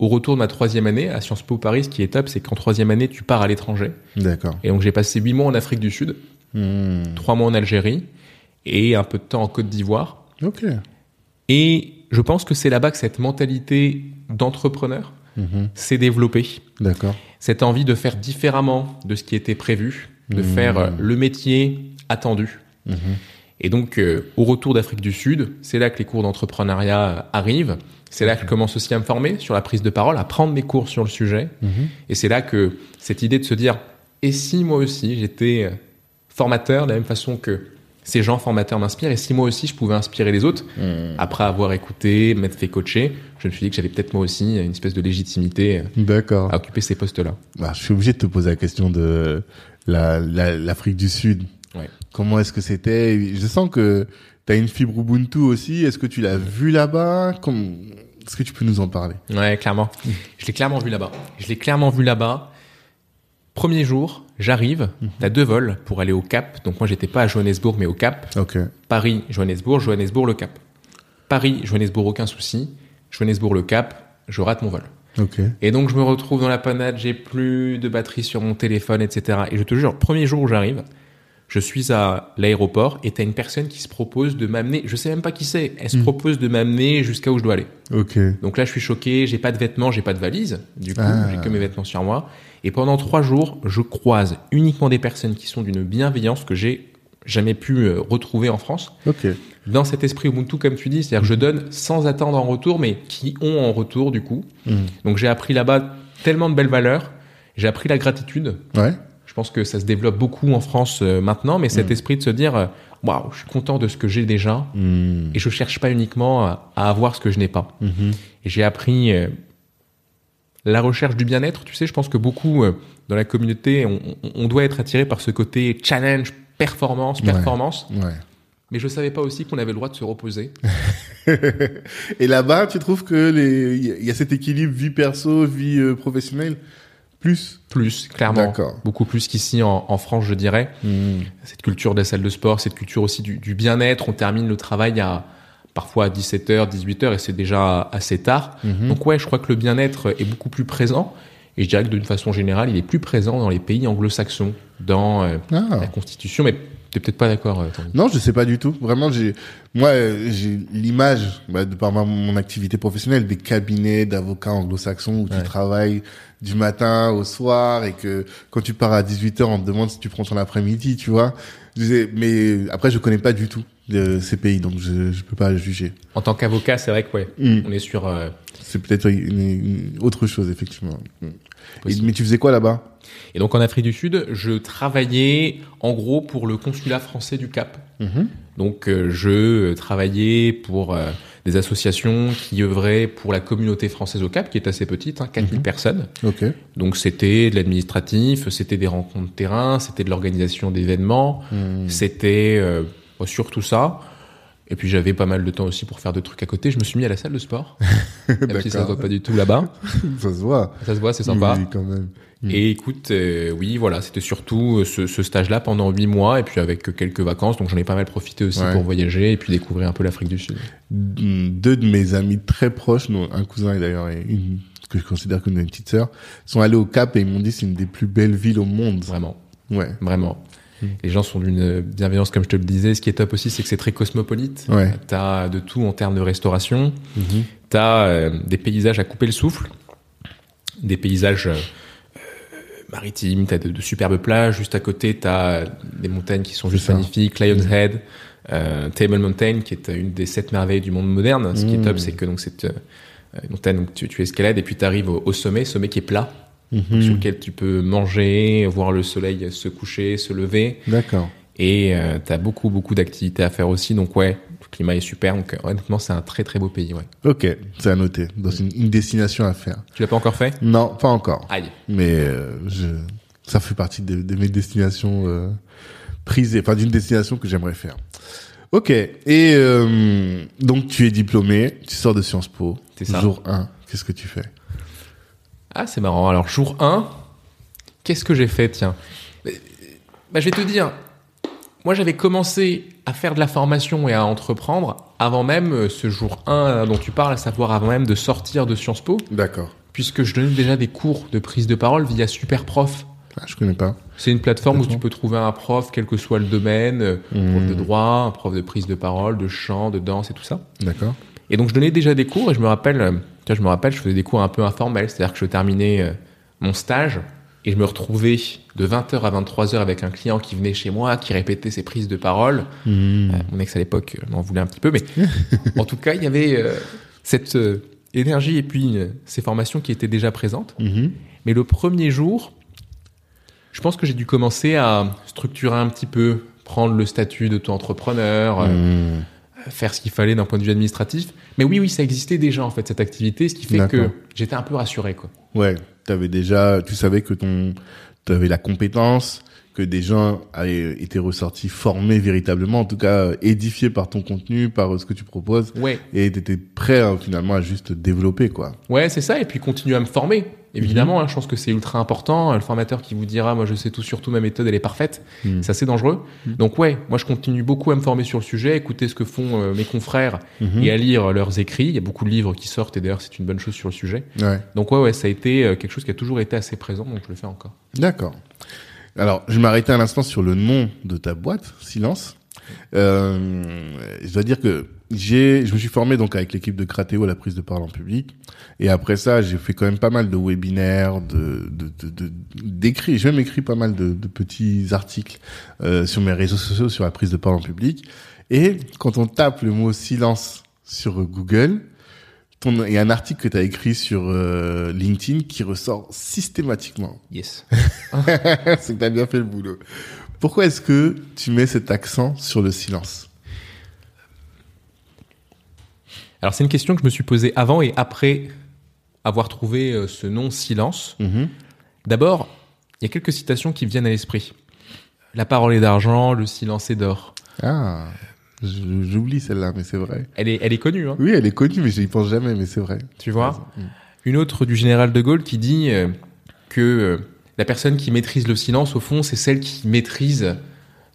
au retour de ma troisième année à Sciences Po Paris, ce qui est top, c'est qu'en troisième année, tu pars à l'étranger. D'accord. Et donc j'ai passé huit mois en Afrique du Sud. Hmm. trois mois en Algérie et un peu de temps en Côte d'Ivoire. Ok. Et je pense que c'est là-bas que cette mentalité d'entrepreneur mhm. s'est développée. D'accord. Cette envie de faire différemment de ce qui était prévu, de hmm. faire le métier attendu. Mhm. Et donc, euh, au retour d'Afrique du Sud, c'est là que les cours d'entrepreneuriat arrivent. C'est là que je commence aussi à me former sur la prise de parole, à prendre mes cours sur le sujet. Mhm. Et c'est là que cette idée de se dire, et si moi aussi j'étais formateur, de la même façon que ces gens formateurs m'inspirent. Et si moi aussi je pouvais inspirer les autres, hmm. après avoir écouté, m'être fait coacher, je me suis dit que j'avais peut-être moi aussi une espèce de légitimité à occuper ces postes-là. Bah, je suis obligé de te poser la question de l'Afrique du Sud. Comment est-ce que c'était? Je sens que tu as une fibre Ubuntu aussi. Est-ce que tu l'as vu là-bas? Est-ce que tu peux nous en parler? Ouais, clairement. Je l'ai clairement vu là-bas. Je l'ai clairement vu là-bas. Premier jour, j'arrive, mhm. t'as deux vols pour aller au Cap. Donc moi, j'étais pas à Johannesburg, mais au Cap. Paris, Johannesburg, Johannesburg, le Cap. Paris, Johannesburg, aucun souci. Johannesburg, le Cap, je rate mon vol. Et donc je me retrouve dans la panade, j'ai plus de batterie sur mon téléphone, etc. Et je te jure, premier jour où j'arrive, je suis à l'aéroport et t'as une personne qui se propose de m'amener, je sais même pas qui c'est, elle se hmm. propose de m'amener jusqu'à où je dois aller. Ok. Donc là, je suis choqué, j'ai pas de vêtements, j'ai pas de valise, du coup, ah. j'ai que mes vêtements sur moi. Et pendant trois jours, je croise uniquement des personnes qui sont d'une bienveillance que j'ai jamais pu euh, retrouver en France. Ok. Dans cet esprit Ubuntu, comme tu dis, c'est-à-dire que je donne sans attendre en retour, mais qui ont en retour du coup. Hmm. Donc j'ai appris là-bas tellement de belles valeurs. J'ai appris la gratitude. Ouais. Je pense que ça se développe beaucoup en France euh, maintenant, mais cet mm. esprit de se dire, euh, waouh, je suis content de ce que j'ai déjà, mm. et je cherche pas uniquement à, avoir ce que je n'ai pas. Mm-hmm. Et j'ai appris euh, la recherche du bien-être. Tu sais, je pense que beaucoup dans la communauté, on, doit être attiré par ce côté challenge, performance, performance. Ouais. Mais je savais pas aussi qu'on avait le droit de se reposer. et là-bas, tu trouves que il y a cet équilibre vie perso, vie professionnelle? Plus Plus, clairement. Beaucoup plus qu'ici en, en, France, je dirais. Hmm. Cette culture des salles de sport, cette culture aussi du, du bien-être. On termine le travail à parfois à 17h, 18h et c'est déjà assez tard. Hmm. Donc ouais, je crois que le bien-être est beaucoup plus présent. Et je dirais que d'une façon générale, il est plus présent dans les pays anglo-saxons, dans euh, ah. la Constitution, mais T'es peut-être pas d'accord. Euh, non, je sais pas du tout. Vraiment, j'ai moi j'ai l'image bah, de par mon activité professionnelle des cabinets d'avocats anglo-saxons où tu travailles du matin au soir et que quand tu pars à 18h, on te demande si tu prends ton après-midi, tu vois. Mais après, je connais pas du tout ces pays, donc je je peux pas juger. En tant qu'avocat, c'est vrai que ouais, mm. on est sur. Euh, c'est peut-être une, autre chose effectivement. Mm. mais tu faisais quoi là-bas? Et donc en Afrique du Sud, je travaillais en gros pour le consulat français du Cap. Mhm. Donc euh, je travaillais pour euh, des associations qui œuvraient pour la communauté française au Cap, qui est assez petite, hein, 4000 mhm. personnes. Donc c'était de l'administratif, c'était des rencontres de terrain, c'était de l'organisation d'événements, mhm. c'était euh, surtout ça. Et puis j'avais pas mal de temps aussi pour faire de trucs à côté. Je me suis mis à la salle de sport. même si ça se voit pas du tout là-bas. ça se voit. Ça se voit, c'est sympa. Oui, quand même. Mm. Et écoute, euh, oui, voilà, c'était surtout euh, ce, ce stage-là pendant huit mois et puis avec quelques vacances, donc j'en ai pas mal profité aussi pour voyager et puis découvrir un peu l'Afrique du Sud. Deux de mes amis très proches, un cousin et d'ailleurs une que je considère comme une petite sœur, sont allés au Cap et ils m'ont dit c'est une des plus belles villes au monde. Vraiment. Ouais. Vraiment. Mm. Les gens sont d'une bienveillance, comme je te le disais. Ce qui est top aussi, c'est que c'est très cosmopolite. Ouais. T'as de tout en termes de restauration. Mm-hmm. T'as euh, des paysages à couper le souffle. des paysages euh, maritimes, t'as de, de superbes plages. Juste à côté, t'as des montagnes qui sont juste magnifiques. Lion's Head, euh, Table Mountain, qui est une des sept merveilles du monde moderne. Ce qui est Mm. top, c'est que donc c'est euh, une montagne donc tu, tu escalades et puis tu arrives au, au sommet, sommet qui est plat, Mhm. sur lequel tu peux manger, voir le soleil se coucher, se lever. D'accord. Et euh, t'as beaucoup beaucoup d'activités à faire aussi. Donc ouais, climat est super. Donc euh, honnêtement, c'est un très très beau pays. Ouais. Ok, c'est à noter. Dans une, une destination à faire. Tu l'as pas encore fait? Non, pas encore. Aïe. Mais euh, je, ça fait partie de, de mes destinations euh, prisées, enfin d'une destination que j'aimerais faire. Ok. Et euh, donc tu es diplômé, tu sors de Sciences Po. C'est ça. Jour 1, qu'est-ce que tu fais? Ah, c'est marrant. Alors, jour 1, qu'est-ce que j'ai fait, tiens bah, Je vais te dire, moi, j'avais commencé à faire de la formation et à entreprendre avant même euh, ce jour 1 dont tu parles, à savoir avant même de sortir de Sciences Po, D'accord. puisque je donnais déjà des cours de prise de parole via Superprof. Ah, je connais pas. C'est une plateforme où tu peux trouver un prof, quel que soit le domaine, euh, Mmh. prof de droit, un prof de prise de parole, de chant, de danse et tout ça. D'accord. Et donc je donnais déjà des cours et je me rappelle, euh, tu vois, je me rappelle, je faisais des cours un peu informels, c'est-à-dire que je terminais euh, mon stage et je me retrouvais de 20h à 23h avec un client qui venait chez moi, qui répétait ses prises de parole. Mhm. Euh, mon ex à l'époque euh, m'en voulait un petit peu, mais en tout cas, il y avait euh, cette euh, énergie et puis ces formations qui étaient déjà présentes. Mhm. Mais le premier jour, je pense que j'ai dû commencer à structurer un petit peu, prendre le statut d'auto-entrepreneur, Mhm. faire ce qu'il fallait d'un point de vue administratif. Mais oui, oui, ça existait déjà en fait cette activité, ce qui fait que j'étais un peu rassuré quoi. Ouais, t'avais déjà, tu savais que ton, t'avais la compétence, que des gens avaient été ressortis formés véritablement, en tout cas euh, édifiés par ton contenu, par euh, ce que tu proposes, Ouais, et t'étais prêt hein, finalement à juste développer quoi. ouais, c'est ça. Et puis continuer à me former. Évidemment, hein, je pense que c'est ultra important. Le formateur qui vous dira, moi je sais tout sur tout, ma méthode elle est parfaite, Mhm. c'est assez dangereux. Mhm. Donc ouais, moi je continue beaucoup à me former sur le sujet, écouter ce que font euh, mes confrères Mhm. et à lire leurs écrits. Il y a beaucoup de livres qui sortent et d'ailleurs c'est une bonne chose sur le sujet. Ouais, Donc ouais, ouais, ça a été quelque chose qui a toujours été assez présent, donc je le fais encore. d'accord. Alors, je m'arrêtais un instant sur le nom de ta boîte, Silence. Euh, je dois dire que j'ai, je me suis formé donc avec l'équipe de Cratéo à la prise de parole en public. Et après ça, j'ai fait quand même pas mal de webinaires, de, de, de, de- d'écrits. J'ai même écrit pas mal de, de petits articles euh, sur mes réseaux sociaux sur la prise de parole en public. Et quand on tape le mot silence sur Google, ton- il y a un article que tu as écrit sur euh, LinkedIn qui ressort systématiquement. Yes. c'est que t'as bien fait le boulot. Pourquoi est-ce que tu mets cet accent sur le silence? Alors c'est une question que je me suis posée avant et après avoir trouvé euh, ce nom silence. D'abord, il y a quelques citations qui me viennent à l'esprit. La parole est d'argent, le silence est d'or. Ah, j'oublie celle-là, mais c'est vrai. Elle est, elle est connue, hein, Oui, elle est connue, mais je n'y pense jamais, mais c'est vrai. tu vois. Mm. Une autre du général de Gaulle qui dit euh, que euh, la personne qui maîtrise le silence, au fond, c'est celle qui maîtrise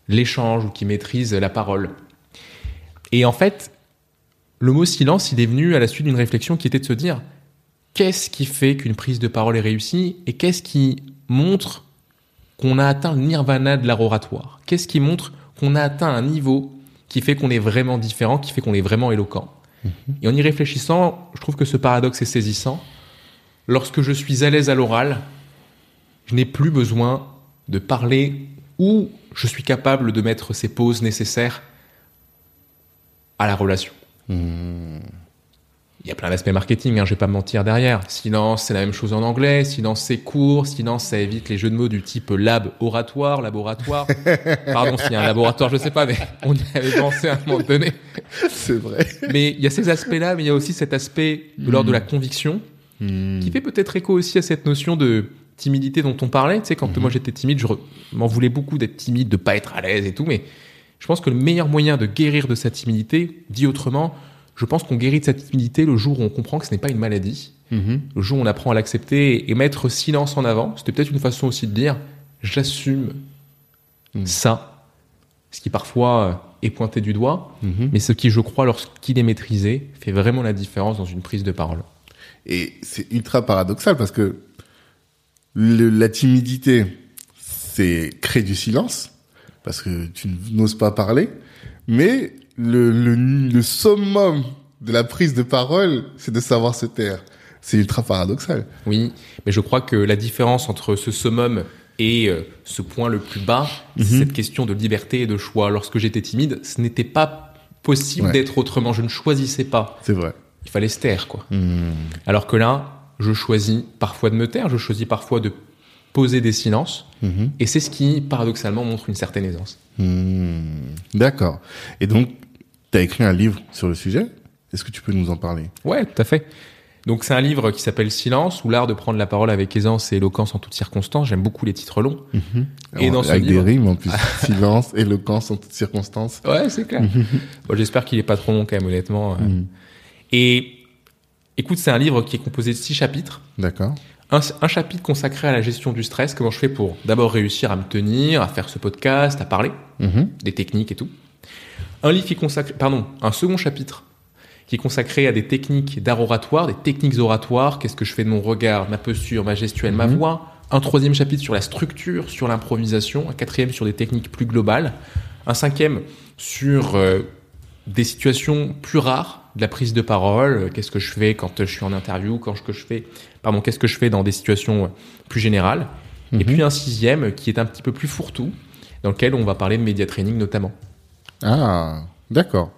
l'échange ou qui maîtrise la parole. Et en fait, le mot silence, il est venu à la suite d'une réflexion qui était de se dire qu'est-ce qui fait qu'une prise de parole est réussie et qu'est-ce qui montre qu'on a atteint le nirvana de l'art oratoire Qu'est-ce qui montre qu'on a atteint un niveau qui fait qu'on est vraiment différent, qui fait qu'on est vraiment éloquent Et en y réfléchissant, je trouve que ce paradoxe est saisissant. Lorsque je suis à l'aise à l'oral, je n'ai plus besoin de parler ou je suis capable de mettre ces pauses nécessaires à la relation. Hmm. Il y a plein d'aspects marketing, hein, je vais pas me mentir derrière. Silence, c'est la même chose en anglais. Silence, c'est court. Silence, ça évite les jeux de mots du type lab oratoire, laboratoire. Pardon s'il y a un laboratoire, je sais pas, mais on y avait pensé à un moment donné. C'est vrai. Mais il y a ces aspects-là, mais il y a aussi cet aspect de l'ordre de la conviction Hmm. qui fait peut-être écho aussi à cette notion de timidité dont on parlait. Tu sais, quand moi j'étais timide, je m'en voulais beaucoup d'être timide, de pas être à l'aise et tout, mais je pense que le meilleur moyen de guérir de sa timidité, dit autrement, je pense qu'on guérit de sa timidité le jour où on comprend que ce n'est pas une maladie, Mhm. le jour où on apprend à l'accepter et mettre silence en avant. C'était peut-être une façon aussi de dire, j'assume Mhm. ça, ce qui parfois euh, est pointé du doigt, Mhm. mais ce qui, je crois, lorsqu'il est maîtrisé, fait vraiment la différence dans une prise de parole. Et c'est ultra paradoxal parce que le- la timidité, c'est créer du silence parce que tu n'oses pas parler, mais le, le, le summum de la prise de parole, c'est de savoir se taire. C'est ultra paradoxal. Oui, mais je crois que la différence entre ce summum et euh, ce point le plus bas, c'est Mhm. cette question de liberté et de choix. Lorsque j'étais timide, ce n'était pas possible Ouais. d'être autrement. Je ne choisissais pas. C'est vrai. Il fallait se taire, quoi. Hmm. Alors que là, je choisis parfois de me taire, je choisis parfois de poser des silences. Mhm. Et c'est ce qui, paradoxalement, montre une certaine aisance. Hmm. D'accord. Et donc, tu as écrit un livre sur le sujet. Est-ce que tu peux nous en parler? Ouais, tout à fait. Donc c'est un livre qui s'appelle Silence, ou l'art de prendre la parole avec aisance et éloquence en toutes circonstances. J'aime beaucoup les titres longs. Et dans ce Avec livre- des rimes en plus. Silence, éloquence en toutes circonstances. Ouais, c'est clair. bon, J'espère qu'il est pas trop long quand même, honnêtement. euh. Mhm. Et écoute, c'est un livre qui est composé de six chapitres. D'accord. Un, un chapitre consacré à la gestion du stress, comment je fais pour d'abord réussir à me tenir, à faire ce podcast, à parler, Mhm. des techniques et tout. Un livre qui est consacré, pardon, un second chapitre qui est consacré à des techniques d'art oratoire, des techniques oratoires, qu'est-ce que je fais de mon regard, ma posture, ma gestuelle, ma Mhm. voix? Un troisième chapitre sur la structure, sur l'improvisation. Un quatrième sur des techniques plus globales. Un cinquième sur euh, des situations plus rares, de la prise de parole. euh, Qu'est-ce que je fais quand euh, je suis en interview, quand je, que je fais, pardon, qu'est-ce que je fais dans des situations plus générales? Et Mhm. puis un sixième qui est un petit peu plus fourre-tout, dans lequel on va parler de média training notamment. Ah, d'accord.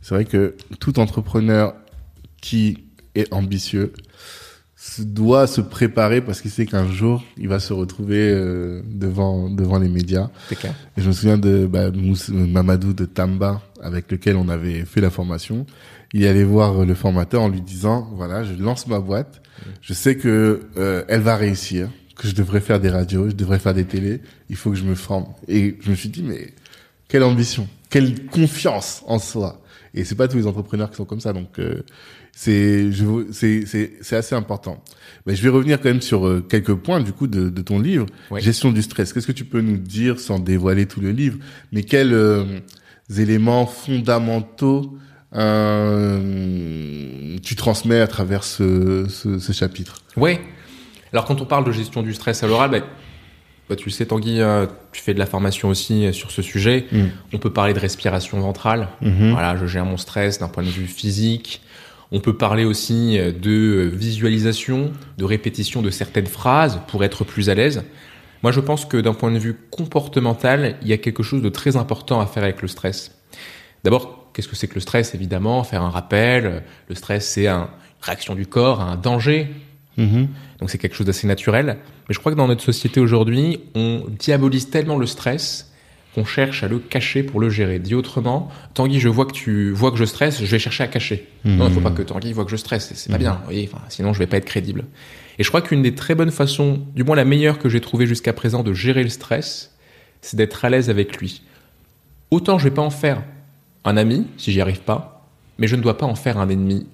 C'est vrai que tout entrepreneur qui est ambitieux doit se préparer parce qu'il sait qu'un jour, il va se retrouver euh, devant, devant les médias. Clair. Et je me souviens de bah, Mamadou de Tamba, avec lequel on avait fait la formation. Il allait voir le formateur en lui disant, voilà, je lance ma boîte. Je sais que euh, elle va réussir, que je devrais faire des radios, je devrais faire des télés. Il faut que je me forme. Et je me suis dit, mais quelle ambition, quelle confiance en soi. Et c'est pas tous les entrepreneurs qui sont comme ça. Donc euh, c'est c'est assez important. Mais je vais revenir quand même sur euh, quelques points du coup de, de ton livre. Ouais. Gestion du stress. Qu'est-ce que tu peux nous dire sans dévoiler tout le livre, mais quels euh, éléments fondamentaux euh, tu transmets à travers ce, ce, ce chapitre? Ouais. Alors quand on parle de gestion du stress à l'oral, bah, bah, tu le sais Tanguy, euh, tu fais de la formation aussi euh, sur ce sujet. Mm. On peut parler de respiration ventrale. Mhm. Voilà, je gère mon stress d'un point de vue physique. On peut parler aussi euh, de visualisation, de répétition de certaines phrases pour être plus à l'aise. Moi, je pense que d'un point de vue comportemental, il y a quelque chose de très important à faire avec le stress. D'abord, qu'est-ce que c'est que le stress Évidemment, faire un rappel. Le stress, c'est un- une réaction du corps à un danger. Mhm. Donc c'est quelque chose d'assez naturel. Mais je crois que dans notre société aujourd'hui, on diabolise tellement le stress qu'on cherche à le cacher pour le gérer. Dit autrement, Tanguy, je vois que tu vois que je stresse, je vais chercher à cacher. Non, il faut pas que Tanguy voit que je stresse, c'est- pas bien. voyez, enfin, sinon je vais pas être crédible. Et je crois qu'une des très bonnes façons, du moins la meilleure que j'ai trouvée jusqu'à présent de gérer le stress, c'est d'être à l'aise avec lui. Autant je vais pas en faire un ami si j'y arrive pas, mais je ne dois pas en faire un ennemi.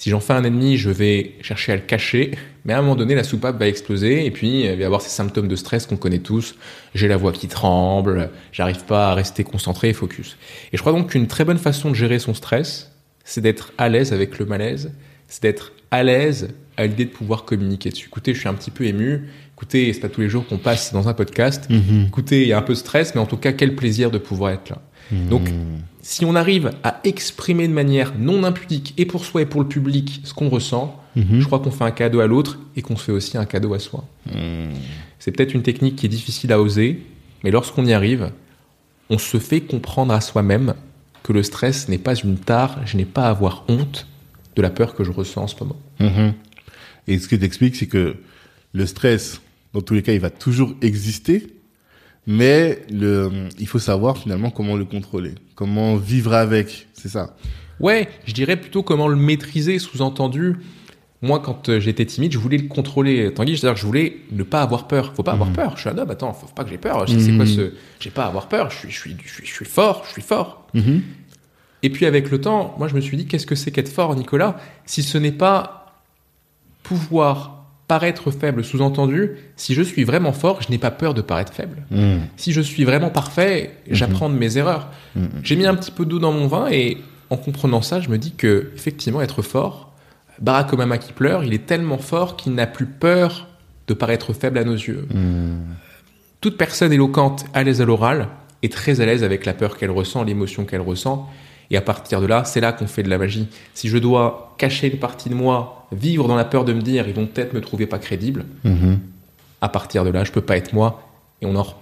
Si j'en fais un ennemi, je vais chercher à le cacher, mais à un moment donné, la soupape va exploser et puis il va y avoir ces symptômes de stress qu'on connaît tous. J'ai la voix qui tremble, j'arrive pas à rester concentré et focus. Et je crois donc qu'une très bonne façon de gérer son stress, c'est d'être à l'aise avec le malaise, c'est d'être à l'aise à l'idée de pouvoir communiquer dessus. Écoutez, je suis un petit peu ému. Écoutez, c'est pas tous les jours qu'on passe dans un podcast. Mhm. Écoutez, il y a un peu de stress, mais en tout cas, quel plaisir de pouvoir être là. Donc, si on arrive à exprimer de manière non impudique et pour soi et pour le public ce qu'on ressent, Mhm. je crois qu'on fait un cadeau à l'autre et qu'on se fait aussi un cadeau à soi. Mhm. C'est peut-être une technique qui est difficile à oser, mais lorsqu'on y arrive, on se fait comprendre à soi-même que le stress n'est pas une tare, je n'ai pas à avoir honte de la peur que je ressens en ce moment. Et ce que tu expliques, c'est que le stress, dans tous les cas, il va toujours exister, mais le, il faut savoir finalement comment le contrôler, comment vivre avec, c'est ça. Ouais, je dirais plutôt comment le maîtriser, sous-entendu. Moi, quand euh, j'étais timide, je voulais le contrôler. Tanguy, c'est-à-dire que je voulais ne pas avoir peur. Faut pas avoir peur. Je suis un homme, attends, faut pas que j'ai peur. Je sais C'est quoi ce... J'ai pas à avoir peur. Je suis, je suis, je suis, je suis fort, je suis fort. Mhm. Et puis avec le temps, moi je me suis dit, qu'est-ce que c'est qu'être fort, Nicolas? Si ce n'est pas pouvoir paraître faible, sous-entendu, si je suis vraiment fort, je n'ai pas peur de paraître faible. Mhm. Si je suis vraiment parfait, j'apprends de mes erreurs. Mhm. J'ai mis un petit peu d'eau dans mon vin et en comprenant ça, je me dis que effectivement être fort, Barack Obama qui pleure, il est tellement fort qu'il n'a plus peur de paraître faible à nos yeux. Toute personne éloquente à l'aise à l'oral est très à l'aise avec la peur qu'elle ressent, l'émotion qu'elle ressent. Et à partir de là, c'est là qu'on fait de la magie. Si je dois cacher une partie de moi, vivre dans la peur de me dire, ils vont peut-être me trouver pas crédible, Mhm. à partir de là, je peux pas être moi. Et on en re-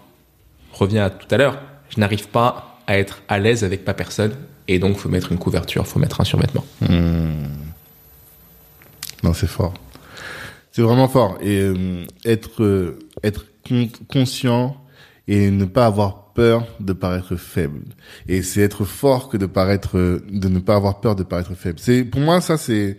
revient à tout à l'heure. Je n'arrive pas à être à l'aise avec ma personne. Et donc, faut mettre une couverture, faut mettre un survêtement. Non, c'est fort. C'est vraiment fort. Et euh, être, euh, être con- conscient et ne pas avoir peur de paraître faible. Et c'est être fort que de paraître, de ne pas avoir peur de paraître faible. C'est, pour moi, ça, c'est,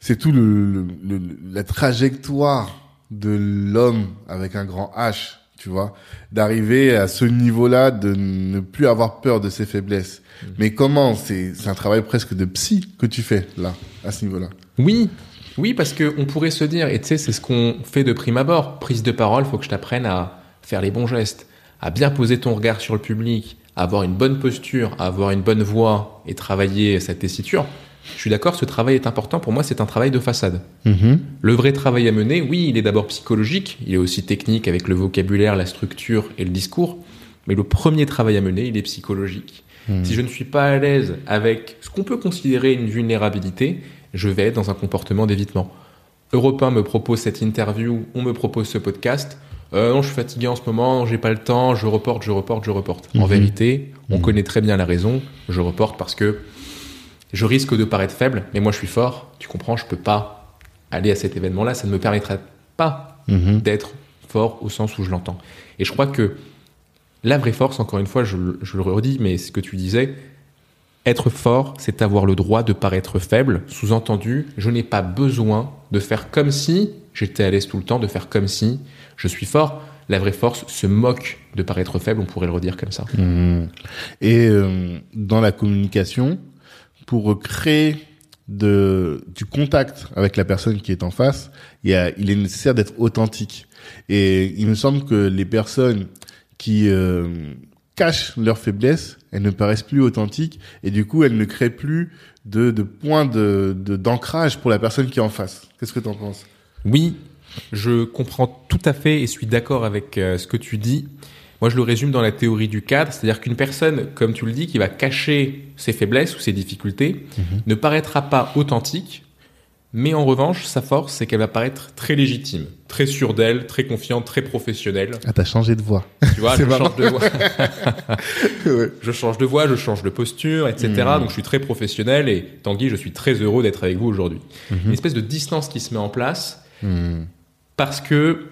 c'est tout le, le- le- la trajectoire de l'homme avec un grand H, tu vois, d'arriver à ce niveau-là, de ne plus avoir peur de ses faiblesses. Mais comment? C'est, c'est un travail presque de psy que tu fais là, à ce niveau-là. Oui, oui, parce que on pourrait se dire, et tu sais, c'est ce qu'on fait de prime abord. Prise de parole, faut que je t'apprenne à faire les bons gestes, à bien poser ton regard sur le public, à avoir une bonne posture, à avoir une bonne voix et travailler sa tessiture. Je suis d'accord, ce travail est important. Pour moi, c'est un travail de façade. Le vrai travail à mener, oui, il est d'abord psychologique, il est aussi technique avec le vocabulaire, la structure et le discours. Mais le premier travail à mener, il est psychologique. Si je ne suis pas à l'aise avec ce qu'on peut considérer une vulnérabilité, je vais être dans un comportement d'évitement. Europe 1 me propose cette interview, on me propose ce podcast. Euh, non, je suis fatigué en ce moment, j'ai pas le temps, je reporte, je reporte, je reporte. En Mhm. vérité, on connaît très bien la raison. Je reporte parce que je risque de paraître faible, mais moi je suis fort. Tu comprends, je peux pas aller à cet événement-là, ça ne me permettra pas Mhm. d'être fort au sens où je l'entends. Et je crois que la vraie force, encore une fois, je, je le redis, mais ce que tu disais, être fort, c'est avoir le droit de paraître faible. Sous-entendu, je n'ai pas besoin de faire comme si j'étais à l'aise tout le temps, de faire comme si je suis fort. La vraie force se moque de paraître faible, on pourrait le redire comme ça. Mhm. Et euh, dans la communication, pour créer de, du contact avec la personne qui est en face, il, y a, il est nécessaire d'être authentique. Et il me semble que les personnes qui euh, cachent leurs faiblesses, elles ne paraissent plus authentiques et du coup, elles ne créent plus de, de points de de- d'ancrage pour la personne qui est en face. Qu'est-ce que tu en penses? Oui, je comprends tout à fait et suis d'accord avec euh, ce que tu dis. Moi, je le résume dans la théorie du cadre, c'est-à-dire qu'une personne, comme tu le dis, qui va cacher ses faiblesses ou ses difficultés, ne paraîtra pas authentique, mais en revanche, sa force, c'est qu'elle va paraître très légitime, très sûre d'elle, très confiante, très professionnelle. Ah, t'as changé de voix. Tu vois, je marrant. change de voix. ouais. je change de voix, je change de posture, etc. Mhm. Donc je suis très professionnel et Tanguy, je suis très heureux d'être avec vous aujourd'hui. Mhm. Une espèce de distance qui se met en place Mhm. Parce que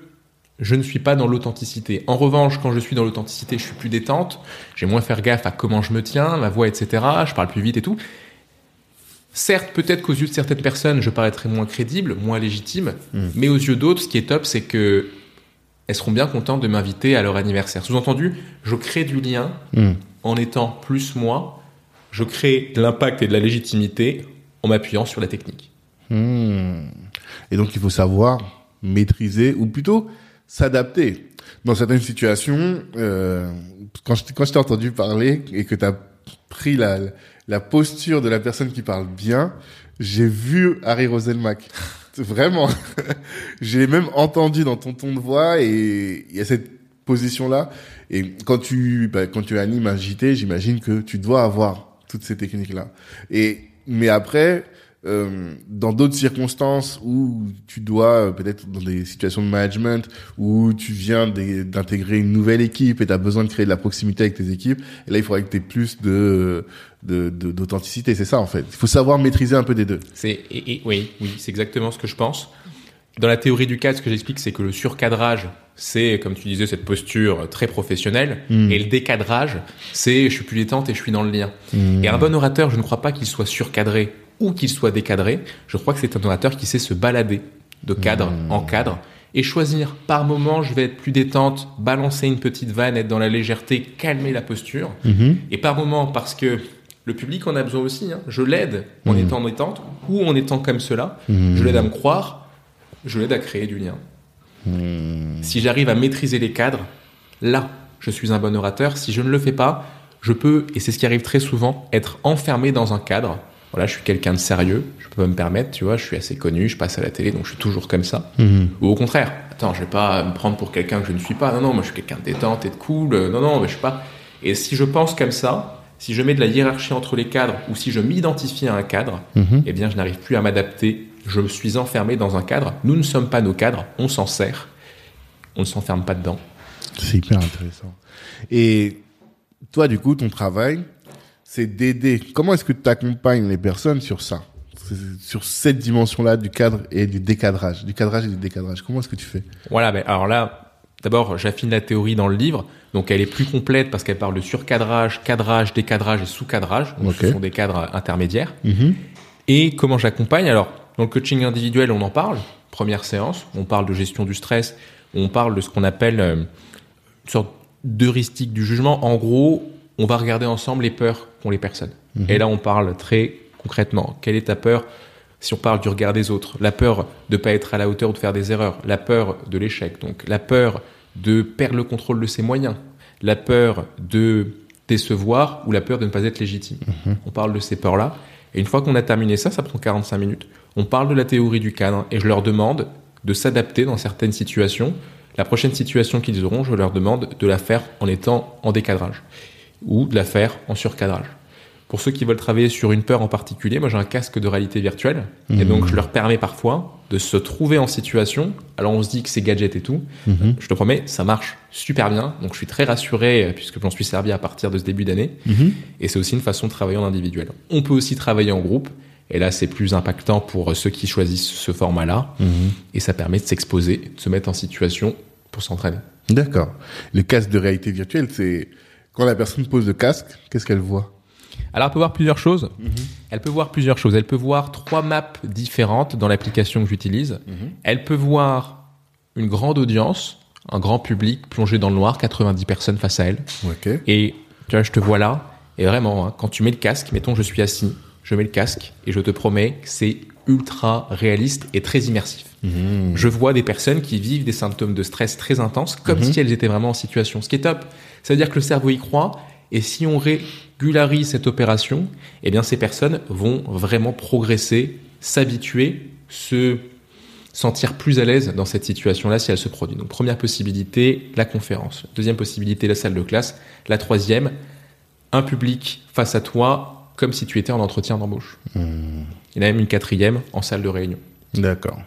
je ne suis pas dans l'authenticité. En revanche, quand je suis dans l'authenticité, je suis plus détente, j'ai moins faire gaffe à comment je me tiens, ma voix, etc. Je parle plus vite et tout. Certes, peut-être qu'aux yeux de certaines personnes, je paraîtrai moins crédible, moins légitime, Mm. mais aux yeux d'autres, ce qui est top, c'est que elles seront bien contentes de m'inviter à leur anniversaire. Sous-entendu, je crée du lien Mhm. en étant plus moi, je crée de l'impact et de la légitimité en m'appuyant sur la technique. Hmm. Et donc il faut savoir maîtriser ou plutôt s'adapter. Dans certaines situations, euh, quand je, t'ai- quand je t'ai entendu parler et que tu as pris la, la posture de la personne qui parle bien, j'ai vu Harry Roselmack. Vraiment. j'ai même entendu dans ton ton de voix et il y a cette position-là. Et quand tu, bah, quand tu animes un JT, j'imagine que tu dois avoir toutes ces techniques-là. Et, mais après, euh, dans d'autres circonstances où tu dois, euh, peut-être dans des situations de management, où tu viens d'intégrer une nouvelle équipe et tu as besoin de créer de la proximité avec tes équipes, et là, il faudrait que tu aies plus de de- de- d'authenticité, c'est ça en fait. Il faut savoir maîtriser un peu des deux. C'est oui, oui, c'est exactement ce que je pense. Dans la théorie du cadre, ce que j'explique, c'est que le surcadrage, c'est, comme tu disais, cette posture très professionnelle, Mm. et le décadrage, c'est je suis plus détente et je suis dans le lien. Et un bon orateur, je ne crois pas qu'il soit surcadré ou qu'il soit décadré. Je crois que c'est un orateur qui sait se balader de cadre en cadre et choisir par moment, je vais être plus détente, balancer une petite vanne, être dans la légèreté, calmer la posture. Et par moment, parce que le public en a besoin aussi, hein, je l'aide en étant détente ou en étant comme cela. Je l'aide à me croire, je l'aide à créer du lien. Si j'arrive à maîtriser les cadres, là, je suis un bon orateur. Si je ne le fais pas, je peux, et c'est ce qui arrive très souvent, être enfermé dans un cadre. Voilà, je suis quelqu'un de sérieux, je peux me permettre, tu vois, je suis assez connu, je passe à la télé, donc je suis toujours comme ça. Ou au contraire, attends, je vais pas me prendre pour quelqu'un que je ne suis pas. Non, non, moi je suis quelqu'un de détente et de cool. Euh, Non, non, mais je suis pas. Et si je pense comme ça, si je mets de la hiérarchie entre les cadres ou si je m'identifie à un cadre, Mhm. eh bien, je n'arrive plus à m'adapter. Je suis enfermé dans un cadre. Nous ne sommes pas nos cadres. On s'en sert. On ne s'enferme pas dedans. C'est hyper intéressant. Et toi, du coup, ton travail, c'est d'aider. Comment est-ce que tu accompagnes les personnes sur ça Sur cette dimension-là du cadre et du décadrage, du cadrage et du décadrage? Comment est-ce que tu fais? Voilà, ben alors là, d'abord, j'affine la théorie dans le livre. Donc, elle est plus complète parce qu'elle parle de surcadrage, cadrage, décadrage et sous-cadrage. Donc, ce sont des cadres intermédiaires. Et comment j'accompagne? Alors, dans le coaching individuel, on en parle. Première séance, on parle de gestion du stress, on parle de ce qu'on appelle euh, une sorte d'heuristique du jugement. En gros, on va regarder ensemble les peurs qu'ont les personnes. Et là, on parle très concrètement. Quelle est ta peur si on parle du regard des autres? La peur de pas être à la hauteur ou de faire des erreurs. La peur de l'échec. Donc, la peur de perdre le contrôle de ses moyens. La peur de décevoir ou la peur de ne pas être légitime. On parle de ces peurs-là. Et une fois qu'on a terminé ça, ça prend 45 minutes. On parle de la théorie du cadre et je leur demande de s'adapter dans certaines situations. La prochaine situation qu'ils auront, je leur demande de la faire en étant en décadrage ou de la faire en surcadrage. Pour ceux qui veulent travailler sur une peur en particulier, moi j'ai un casque de réalité virtuelle et donc je leur permets parfois de se trouver en situation. Alors on se dit que c'est gadget et tout. Je te promets, ça marche super bien. Donc je suis très rassuré euh, puisque j'en suis servi à partir de ce début d'année. Et c'est aussi une façon de travailler en individuel. On peut aussi travailler en groupe. Et là, c'est plus impactant pour ceux qui choisissent ce format-là. Et ça permet de s'exposer, de se mettre en situation pour s'entraîner. D'accord. Le casque de réalité virtuelle, c'est quand la personne pose le casque, qu'est-ce qu'elle voit? Alors, elle peut voir plusieurs choses. Elle peut voir plusieurs choses. Elle peut voir trois maps différentes dans l'application que j'utilise. Elle peut voir une grande audience, un grand public plongé dans le noir, 90 personnes face à elle. Ok. Et tu vois, je te vois là. Et vraiment, hein, quand tu mets le casque, mettons, je suis assis, je mets le casque et je te promets que c'est ultra réaliste et très immersif. Je vois des personnes qui vivent des symptômes de stress très intenses comme si elles étaient vraiment en situation. Ce qui est top. Ça veut dire que le cerveau y croit. Et si on régularise cette opération, eh bien, ces personnes vont vraiment progresser, s'habituer, se sentir plus à l'aise dans cette situation-là si elle se produit. Donc, première possibilité, la conférence. Deuxième possibilité, la salle de classe. La troisième, un public face à toi comme si tu étais en entretien d'embauche. Il y en a même une quatrième en salle de réunion. D'accord.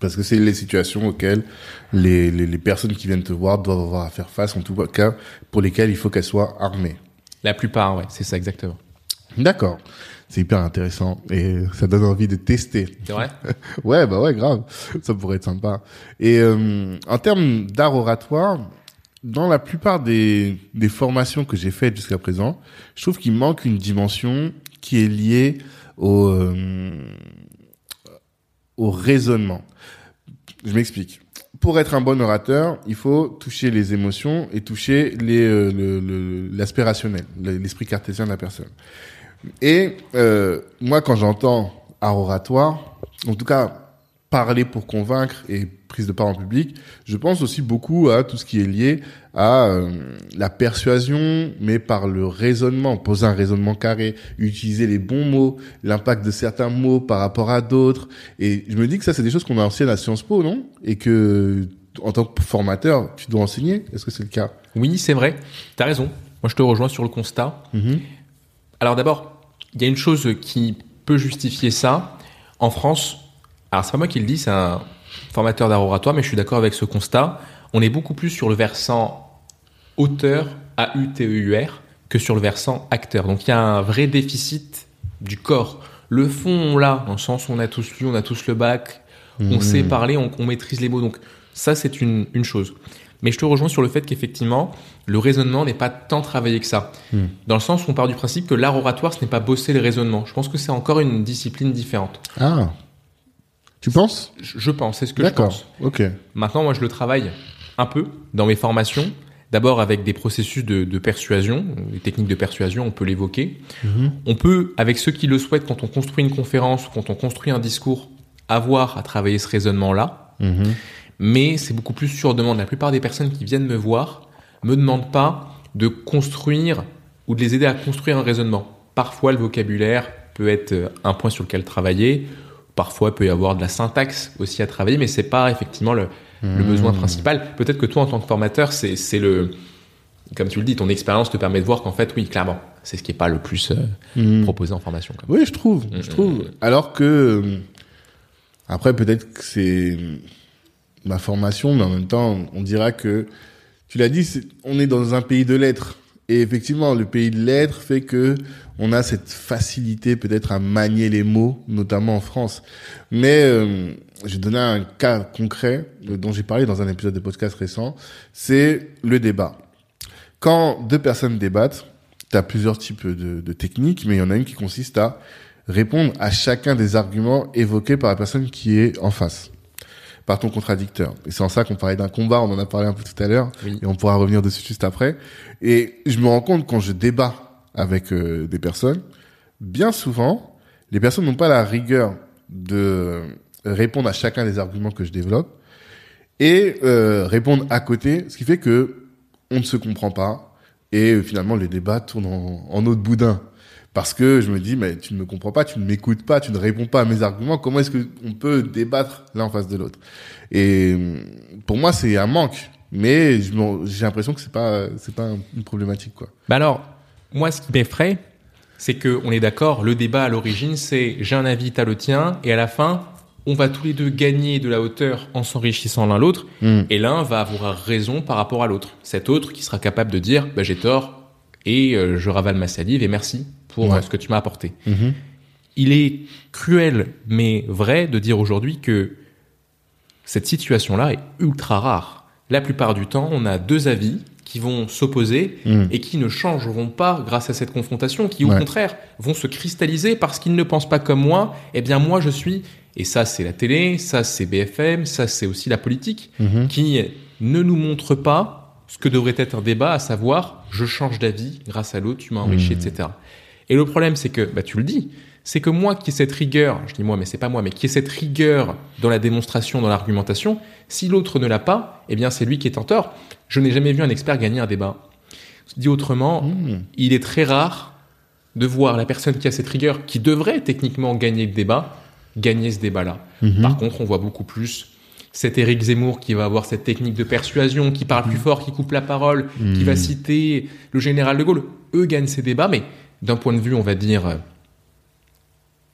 Parce que c'est les situations auxquelles les, les, les personnes qui viennent te voir doivent avoir à faire face, en tout cas, pour lesquelles il faut qu'elles soient armées. La plupart, ouais, c'est ça exactement. D'accord. C'est hyper intéressant et ça donne envie de tester. C'est vrai Ouais, bah ouais, grave. Ça pourrait être sympa. Et euh, en termes d'art oratoire, dans la plupart des, des formations que j'ai faites jusqu'à présent, je trouve qu'il manque une dimension qui est liée au, euh, au raisonnement. Je m'explique. Pour être un bon orateur, il faut toucher les émotions et toucher les, euh, l'aspect rationnel, le- l'esprit cartésien de la personne. Et euh, moi, quand j'entends art oratoire, en tout cas parler pour convaincre et prise de parole en public, je pense aussi beaucoup à tout ce qui est lié à euh, la persuasion, mais par le raisonnement, poser un raisonnement carré, utiliser les bons mots, l'impact de certains mots par rapport à d'autres. Et je me dis que ça, c'est des choses qu'on a enseignées à Sciences Po, non? Et que en tant que formateur, tu dois enseigner? Est-ce que c'est le cas? Oui, c'est vrai. T'as raison. Moi, je te rejoins sur le constat. Alors d'abord, il y a une chose qui peut justifier ça. En France, alors c'est pas moi qui le dis, c'est un formateur d'art oratoire, mais je suis d'accord avec ce constat. On est beaucoup plus sur le versant auteur, A-U-T-E-U-R, que sur le versant acteur. Donc il y a un vrai déficit du corps. Le fond, on l'a, dans le sens où on a tous lu, on a tous le bac, on sait parler, on, on maîtrise les mots. Donc ça, c'est une, une chose. Mais je te rejoins sur le fait qu'effectivement, le raisonnement n'est pas tant travaillé que ça. Dans le sens où on part du principe que l'art oratoire, ce n'est pas bosser le raisonnement. Je pense que c'est encore une discipline différente. Ah, tu penses? Je, je pense, c'est ce que je D'accord. pense. Ok. Maintenant, moi, je le travaille un peu dans mes formations. D'abord avec des processus de, de persuasion, les techniques de persuasion, on peut l'évoquer. On peut, avec ceux qui le souhaitent, quand on construit une conférence ou quand on construit un discours, avoir à travailler ce raisonnement-là. Mhm. Mais c'est beaucoup plus sur demande. La plupart des personnes qui viennent me voir me demandent pas de construire ou de les aider à construire un raisonnement. Parfois, le vocabulaire peut être un point sur lequel travailler. Parfois, il peut y avoir de la syntaxe aussi à travailler, mais c'est pas effectivement le, le besoin principal. Peut-être que toi, en tant que formateur, c'est le, comme tu le dis, ton expérience te permet de voir qu'en fait, oui, clairement, c'est ce qui est pas le plus euh, Mhm. proposé en formation. Oui, je trouve, je Mhm. trouve. Alors que euh, après peut-être que c'est ma formation, mais en même temps, on dira que tu l'as dit, on est dans un pays de lettres. Et effectivement, le pays de lettres fait que on a cette facilité peut-être à manier les mots, notamment en France. Mais euh, j'ai donné un cas concret euh, dont j'ai parlé dans un épisode de podcast récent, c'est le débat. Quand deux personnes débattent, tu as plusieurs types de, de techniques, mais il y en a une qui consiste à répondre à chacun des arguments évoqués par la personne qui est en face, par ton contradicteur. Et c'est en ça qu'on parlait d'un combat, on en a parlé un peu tout à l'heure, Oui. et on pourra revenir dessus juste après. Et je me rends compte quand je débat avec euh, des personnes, bien souvent, les personnes n'ont pas la rigueur de répondre à chacun des arguments que je développe et euh, répondre à côté, ce qui fait que on ne se comprend pas et euh, finalement les débats tournent en, en de boudin. Parce que je me dis, mais tu ne me comprends pas, tu ne m'écoutes pas, tu ne réponds pas à mes arguments, comment est-ce qu'on peut débattre l'un en face de l'autre? Et euh, pour moi, c'est un manque, mais j'ai l'impression que c'est pas, c'est pas une problématique, quoi. Bah alors, moi, ce qui m'effraie, c'est que on est d'accord. Le débat à l'origine, c'est j'ai un avis, t'as le tien, et à la fin, on va tous les deux gagner de la hauteur en s'enrichissant l'un l'autre, Mm. et l'un va avoir raison par rapport à l'autre. Cet autre qui sera capable de dire bah, j'ai tort et euh, je ravale ma salive et merci pour Ouais. euh, ce que tu m'as apporté. Mhm. Il est cruel mais vrai de dire aujourd'hui que cette situation-là est ultra rare. La plupart du temps, on a deux avis qui vont s'opposer Mm. et qui ne changeront pas grâce à cette confrontation, qui au Ouais. contraire vont se cristalliser parce qu'ils ne pensent pas comme moi. Eh bien moi je suis, et ça c'est la télé, ça c'est BFM, ça c'est aussi la politique, Mhm. qui ne nous montre pas ce que devrait être un débat, à savoir je change d'avis grâce à l'autre, tu m'as enrichi, Mhm. etc. Et le problème c'est que, bah tu le dis, c'est que moi qui ai cette rigueur, je dis moi mais c'est pas moi, mais qui ai cette rigueur dans la démonstration, dans l'argumentation, si l'autre ne l'a pas, eh bien c'est lui qui est en tort. Je n'ai jamais vu un expert gagner un débat. Dit autrement, Mm. il est très rare de voir la personne qui a cette rigueur, qui devrait techniquement gagner le débat, gagner ce débat-là. Mhm. Par contre, on voit beaucoup plus cet Éric Zemmour qui va avoir cette technique de persuasion, qui parle plus fort, qui coupe la parole, qui va citer le général de Gaulle. Eux gagnent ces débats, mais d'un point de vue, on va dire, euh,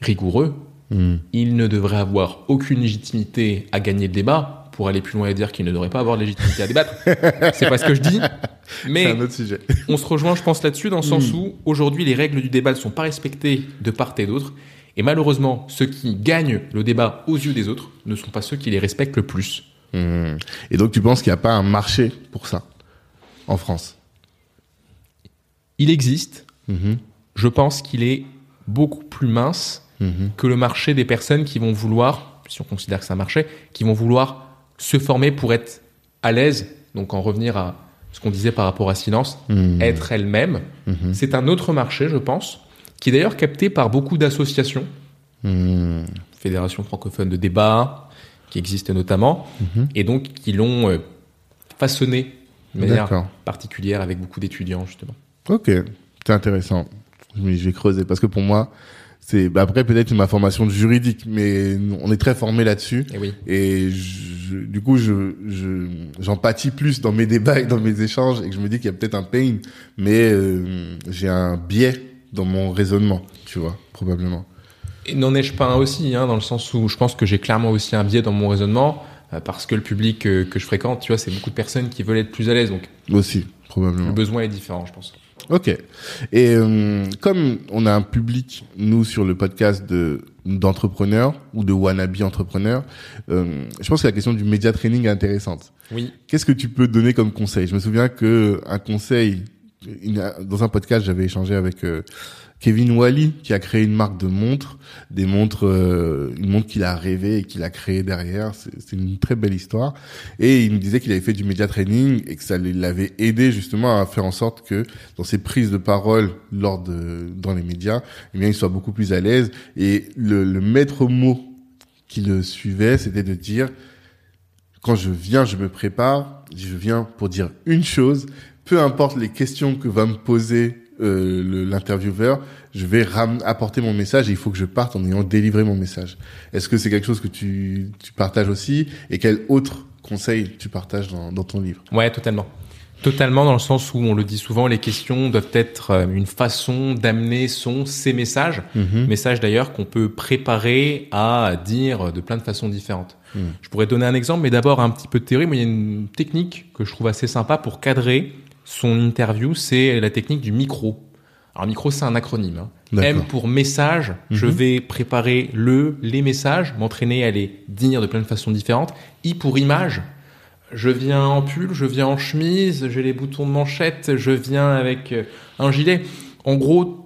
rigoureux, Mm. il ne devrait avoir aucune légitimité à gagner le débat. Pour aller plus loin et dire qu'il ne devrait pas avoir de légitimité à débattre, c'est pas ce que je dis. C'est Mais un autre sujet. on se rejoint, je pense, là-dessus, dans le sens Mm. où aujourd'hui les règles du débat ne sont pas respectées de part et d'autre. Et malheureusement, ceux qui gagnent le débat aux yeux des autres ne sont pas ceux qui les respectent le plus. Mm. Et donc tu penses qu'il n'y a pas un marché pour ça en France? Il existe, je pense qu'il est beaucoup plus mince Mhm. que le marché des personnes qui vont vouloir, si on considère que c'est un marché, qui vont vouloir se former pour être à l'aise, donc en revenir à ce qu'on disait par rapport à silence, Mhm. être elle-même. Mhm. C'est un autre marché, je pense, qui est d'ailleurs capté par beaucoup d'associations. Fédération francophone de débat, qui existe notamment, et donc qui l'ont euh, façonné de manière particulière avec beaucoup d'étudiants, justement. Ok, c'est intéressant. Mais je vais creuser parce que pour moi, c'est bah après peut-être ma formation de juridique, mais on est très formé là-dessus. Et oui. Et je- du coup, je je- j'empathie plus dans mes débats et dans mes échanges et que je me dis qu'il y a peut-être un pain, mais euh, j'ai un biais dans mon raisonnement, tu vois, probablement. Et n'en ai-je pas un aussi, hein, dans le sens où je pense que j'ai clairement aussi un biais dans mon raisonnement, euh, parce que le public euh, que je fréquente, tu vois, c'est beaucoup de personnes qui veulent être plus à l'aise, donc Aussi, le probablement. besoin est différent, je pense. Ok. Et euh, comme on a un public, nous, sur le podcast de d'entrepreneurs ou de wannabe entrepreneurs, euh, je pense que la question du média training est intéressante. Oui. Qu'est-ce que tu peux donner comme conseil? Je me souviens que un conseil, une- dans un podcast, j'avais échangé avec euh, Kevin Wally, qui a créé une marque de montres, des montres, euh, une montre qu'il a rêvé et qu'il a créé derrière. C'est une très belle histoire. Et il me disait qu'il avait fait du média training et que ça l'avait aidé justement à faire en sorte que dans ses prises de parole lors de dans les médias, eh bien, il soit beaucoup plus à l'aise. Et le, le maître mot qui le suivait, c'était de dire quand je viens, je me prépare, je viens pour dire une chose, peu importe les questions que va me poser euh, l'intervieweur, je vais apporter mon message et il faut que je parte en ayant délivré mon message. Est-ce que c'est quelque chose que tu, tu partages aussi et quel autre conseil tu partages dans, dans ton livre? Ouais, totalement. Totalement dans le sens où on le dit souvent, les questions doivent être euh, une façon d'amener son ses messages, Mhm. messages d'ailleurs qu'on peut préparer à dire de plein de façons différentes. Mhm. Je pourrais donner un exemple, mais d'abord un petit peu de théorie. Moi, il y a une technique que je trouve assez sympa pour cadrer son interview, c'est la technique du micro. Alors micro, c'est un acronyme. hein. M pour message, je Mhm. vais préparer le, les messages, m'entraîner à les dire de plein de façons différentes. I pour image, je viens en pull, je viens en chemise, j'ai les boutons de manchette, je viens avec euh, un gilet. En gros,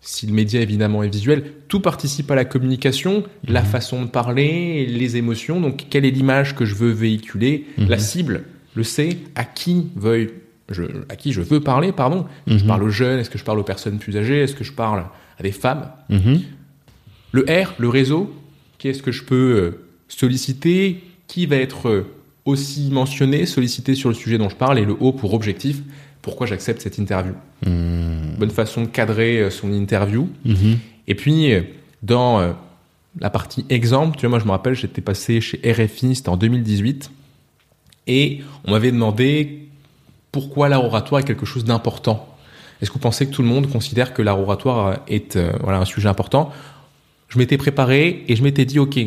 si le média évidemment est visuel, tout participe à la communication, la façon de parler, les émotions. Donc, quelle est l'image que je veux véhiculer? La cible le sait. À qui veuille je, à qui je veux parler, pardon. Est-ce que Je Mhm. parle aux jeunes, est-ce que je parle aux personnes plus âgées, est-ce que je parle à des femmes? Mhm. le R, le réseau, qu'est-ce que je peux euh, solliciter? Qui va être euh, aussi mentionné, sollicité sur le sujet dont je parle? Et le O pour objectif, pourquoi j'accepte cette interview? Mhm. Bonne façon de cadrer euh, son interview. Mhm. Et puis, dans la partie exemple, tu vois, moi je me rappelle, j'étais passé chez RFI, c'était en 2018, et on m'avait demandé pourquoi l'art oratoire est quelque chose d'important. Est-ce que vous pensez que tout le monde considère que l'art oratoire est euh, voilà, un sujet important? Je m'étais préparé et je m'étais dit, ok,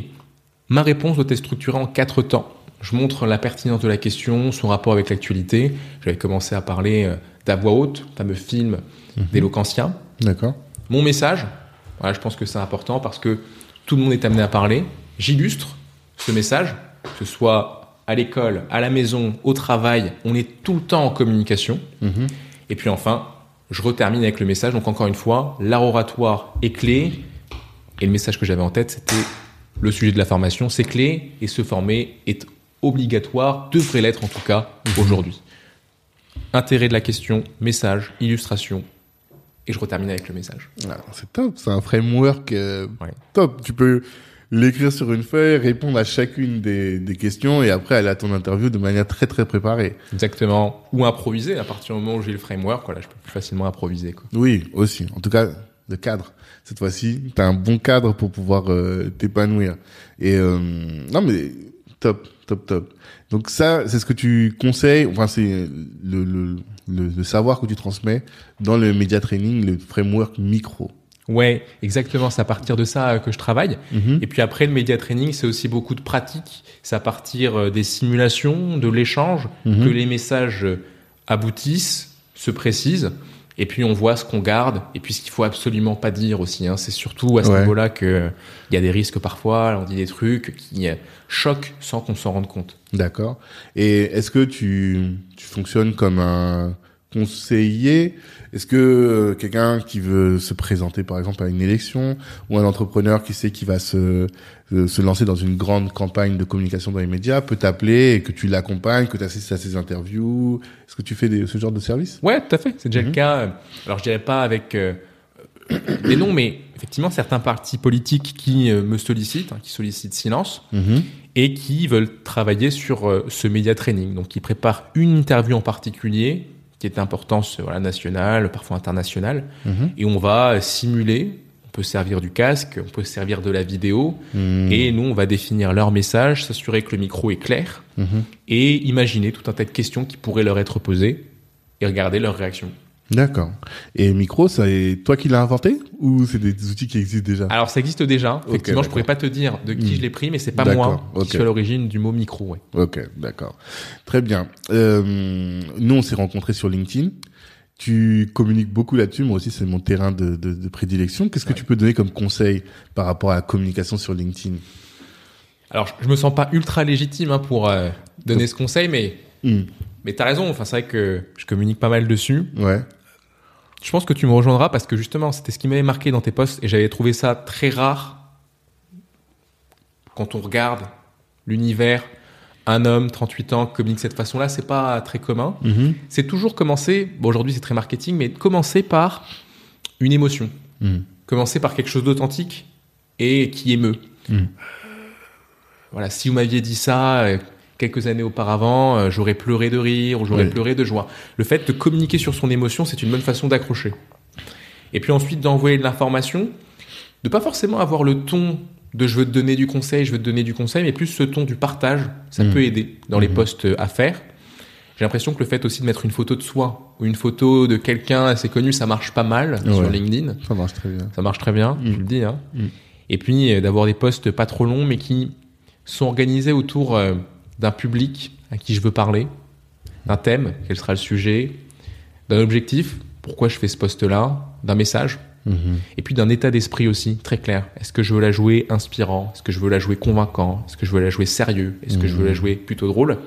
ma réponse doit être structurée en quatre temps. Je montre la pertinence de la question, son rapport avec l'actualité. J'avais commencé à parler euh, voix haute, fameux film d'éloquentien D'accord. mon message. Voilà, je pense que c'est important parce que tout le monde est amené à parler. J'illustre ce message, que ce soit à l'école, à la maison, au travail, on est tout le temps en communication. Mhm. Et puis enfin, je retermine avec le message. Donc encore une fois, l'art oratoire est clé. Et le message que j'avais en tête, c'était le sujet de la formation, c'est clé. Et se former est obligatoire, devrait l'être en tout cas aujourd'hui. Intérêt de la question, message, illustration. Et je retermine avec le message. Ah, c'est top, c'est un framework euh, Ouais. top. Tu peux l'écrire sur une feuille, répondre à chacune des, des questions et après aller à ton interview de manière très très préparée. Exactement. Ou improviser à partir du moment où j'ai le framework. Voilà, je peux plus facilement improviser. Quoi. Oui, aussi. En tout cas, le cadre. Cette fois-ci, tu as un bon cadre pour pouvoir euh, t'épanouir. Et euh, non mais top, top, top. Donc ça, c'est ce que tu conseilles. Enfin, c'est le, le, le, le savoir que tu transmets dans le media training, le framework micro. Ouais, exactement. C'est à partir de ça euh, que je travaille. Mhm. Et puis après, le média training, c'est aussi beaucoup de pratique. C'est à partir euh, des simulations, de l'échange, Mhm. que les messages euh, aboutissent, se précisent. Et puis on voit ce qu'on garde et puis ce qu'il faut absolument pas dire aussi. Hein. C'est surtout à ce Ouais. niveau-là que il y a des risques parfois. On dit des trucs qui choquent sans qu'on s'en rende compte. D'accord. Et est-ce que tu, tu fonctionnes comme un conseiller Est-ce que euh, quelqu'un qui veut se présenter par exemple à une élection ou un entrepreneur qui sait qu'il va se, euh, se lancer dans une grande campagne de communication dans les médias peut t'appeler et que tu l'accompagnes, que tu assistes à ses interviews? Est-ce que tu fais des, ce genre de service? Ouais, tout à fait. C'est déjà Mhm. le cas. Alors, je dirais pas avec euh, des noms, mais effectivement, certains partis politiques qui euh, me sollicitent, hein, qui sollicitent silence, et qui veulent travailler sur euh, ce média training. Donc, ils préparent une interview en particulier, qui est d'importance euh, voilà, nationale, parfois internationale, Mhm. et on va simuler. On peut servir du casque, on peut servir de la vidéo, Mhm. et nous, on va définir leur message, s'assurer que le micro est clair, Mhm. et imaginer tout un tas de questions qui pourraient leur être posées, et regarder leur réaction. D'accord. Et micro, c'est toi qui l'as inventé ou c'est des outils qui existent déjà? Alors ça existe déjà. Effectivement, je d'accord. pourrais pas te dire de qui Hmm. je l'ai pris, mais c'est pas moi ok. qui suis à l'origine du mot micro. Ouais. Ok, d'accord. Très bien. Euh, nous, on s'est rencontrés sur LinkedIn. Tu communiques beaucoup là-dessus. Moi aussi, c'est mon terrain de, de, de prédilection. Qu'est-ce que Ouais. tu peux donner comme conseil par rapport à la communication sur LinkedIn? Alors je, je me sens pas ultra légitime hein, pour euh, donner ce conseil, mais Hmm, mais t'as raison. Enfin c'est vrai que je communique pas mal dessus. Ouais. Je pense que tu me rejoindras parce que justement c'était ce qui m'avait marqué dans tes posts et j'avais trouvé ça très rare quand on regarde l'univers. Un homme, 38 ans, communique de cette façon-là, c'est pas très commun. Mhm. C'est toujours commencer. Bon aujourd'hui c'est très marketing, mais commencer par une émotion. Hmm, commencer par quelque chose d'authentique et qui émeut. Mm. Voilà, si vous m'aviez dit ça euh, quelques années auparavant, euh, j'aurais pleuré de rire ou j'aurais Oui. pleuré de joie. Le fait de communiquer sur son émotion, c'est une bonne façon d'accrocher. Et puis ensuite d'envoyer de l'information, de pas forcément avoir le ton de je veux te donner du conseil, je veux te donner du conseil, mais plus ce ton du partage, ça Mm. peut aider dans les Mhm. postes à faire. J'ai l'impression que le fait aussi de mettre une photo de soi ou une photo de quelqu'un assez connu, ça marche pas mal sur. LinkedIn. Ça marche très bien. Ça marche très bien, Mm. je le dis. Hein. Mm. Et puis euh, d'avoir des posts pas trop longs, mais qui sont organisés autour euh, d'un public à qui je veux parler, d'un thème, quel sera le sujet, d'un objectif, pourquoi je fais ce post-là, d'un message, Mhm. et puis d'un état d'esprit aussi très clair. Est-ce que je veux la jouer inspirant? Est-ce que je veux la jouer convaincant? Est-ce que je veux la jouer sérieux? Est-ce que je veux la jouer plutôt drôle?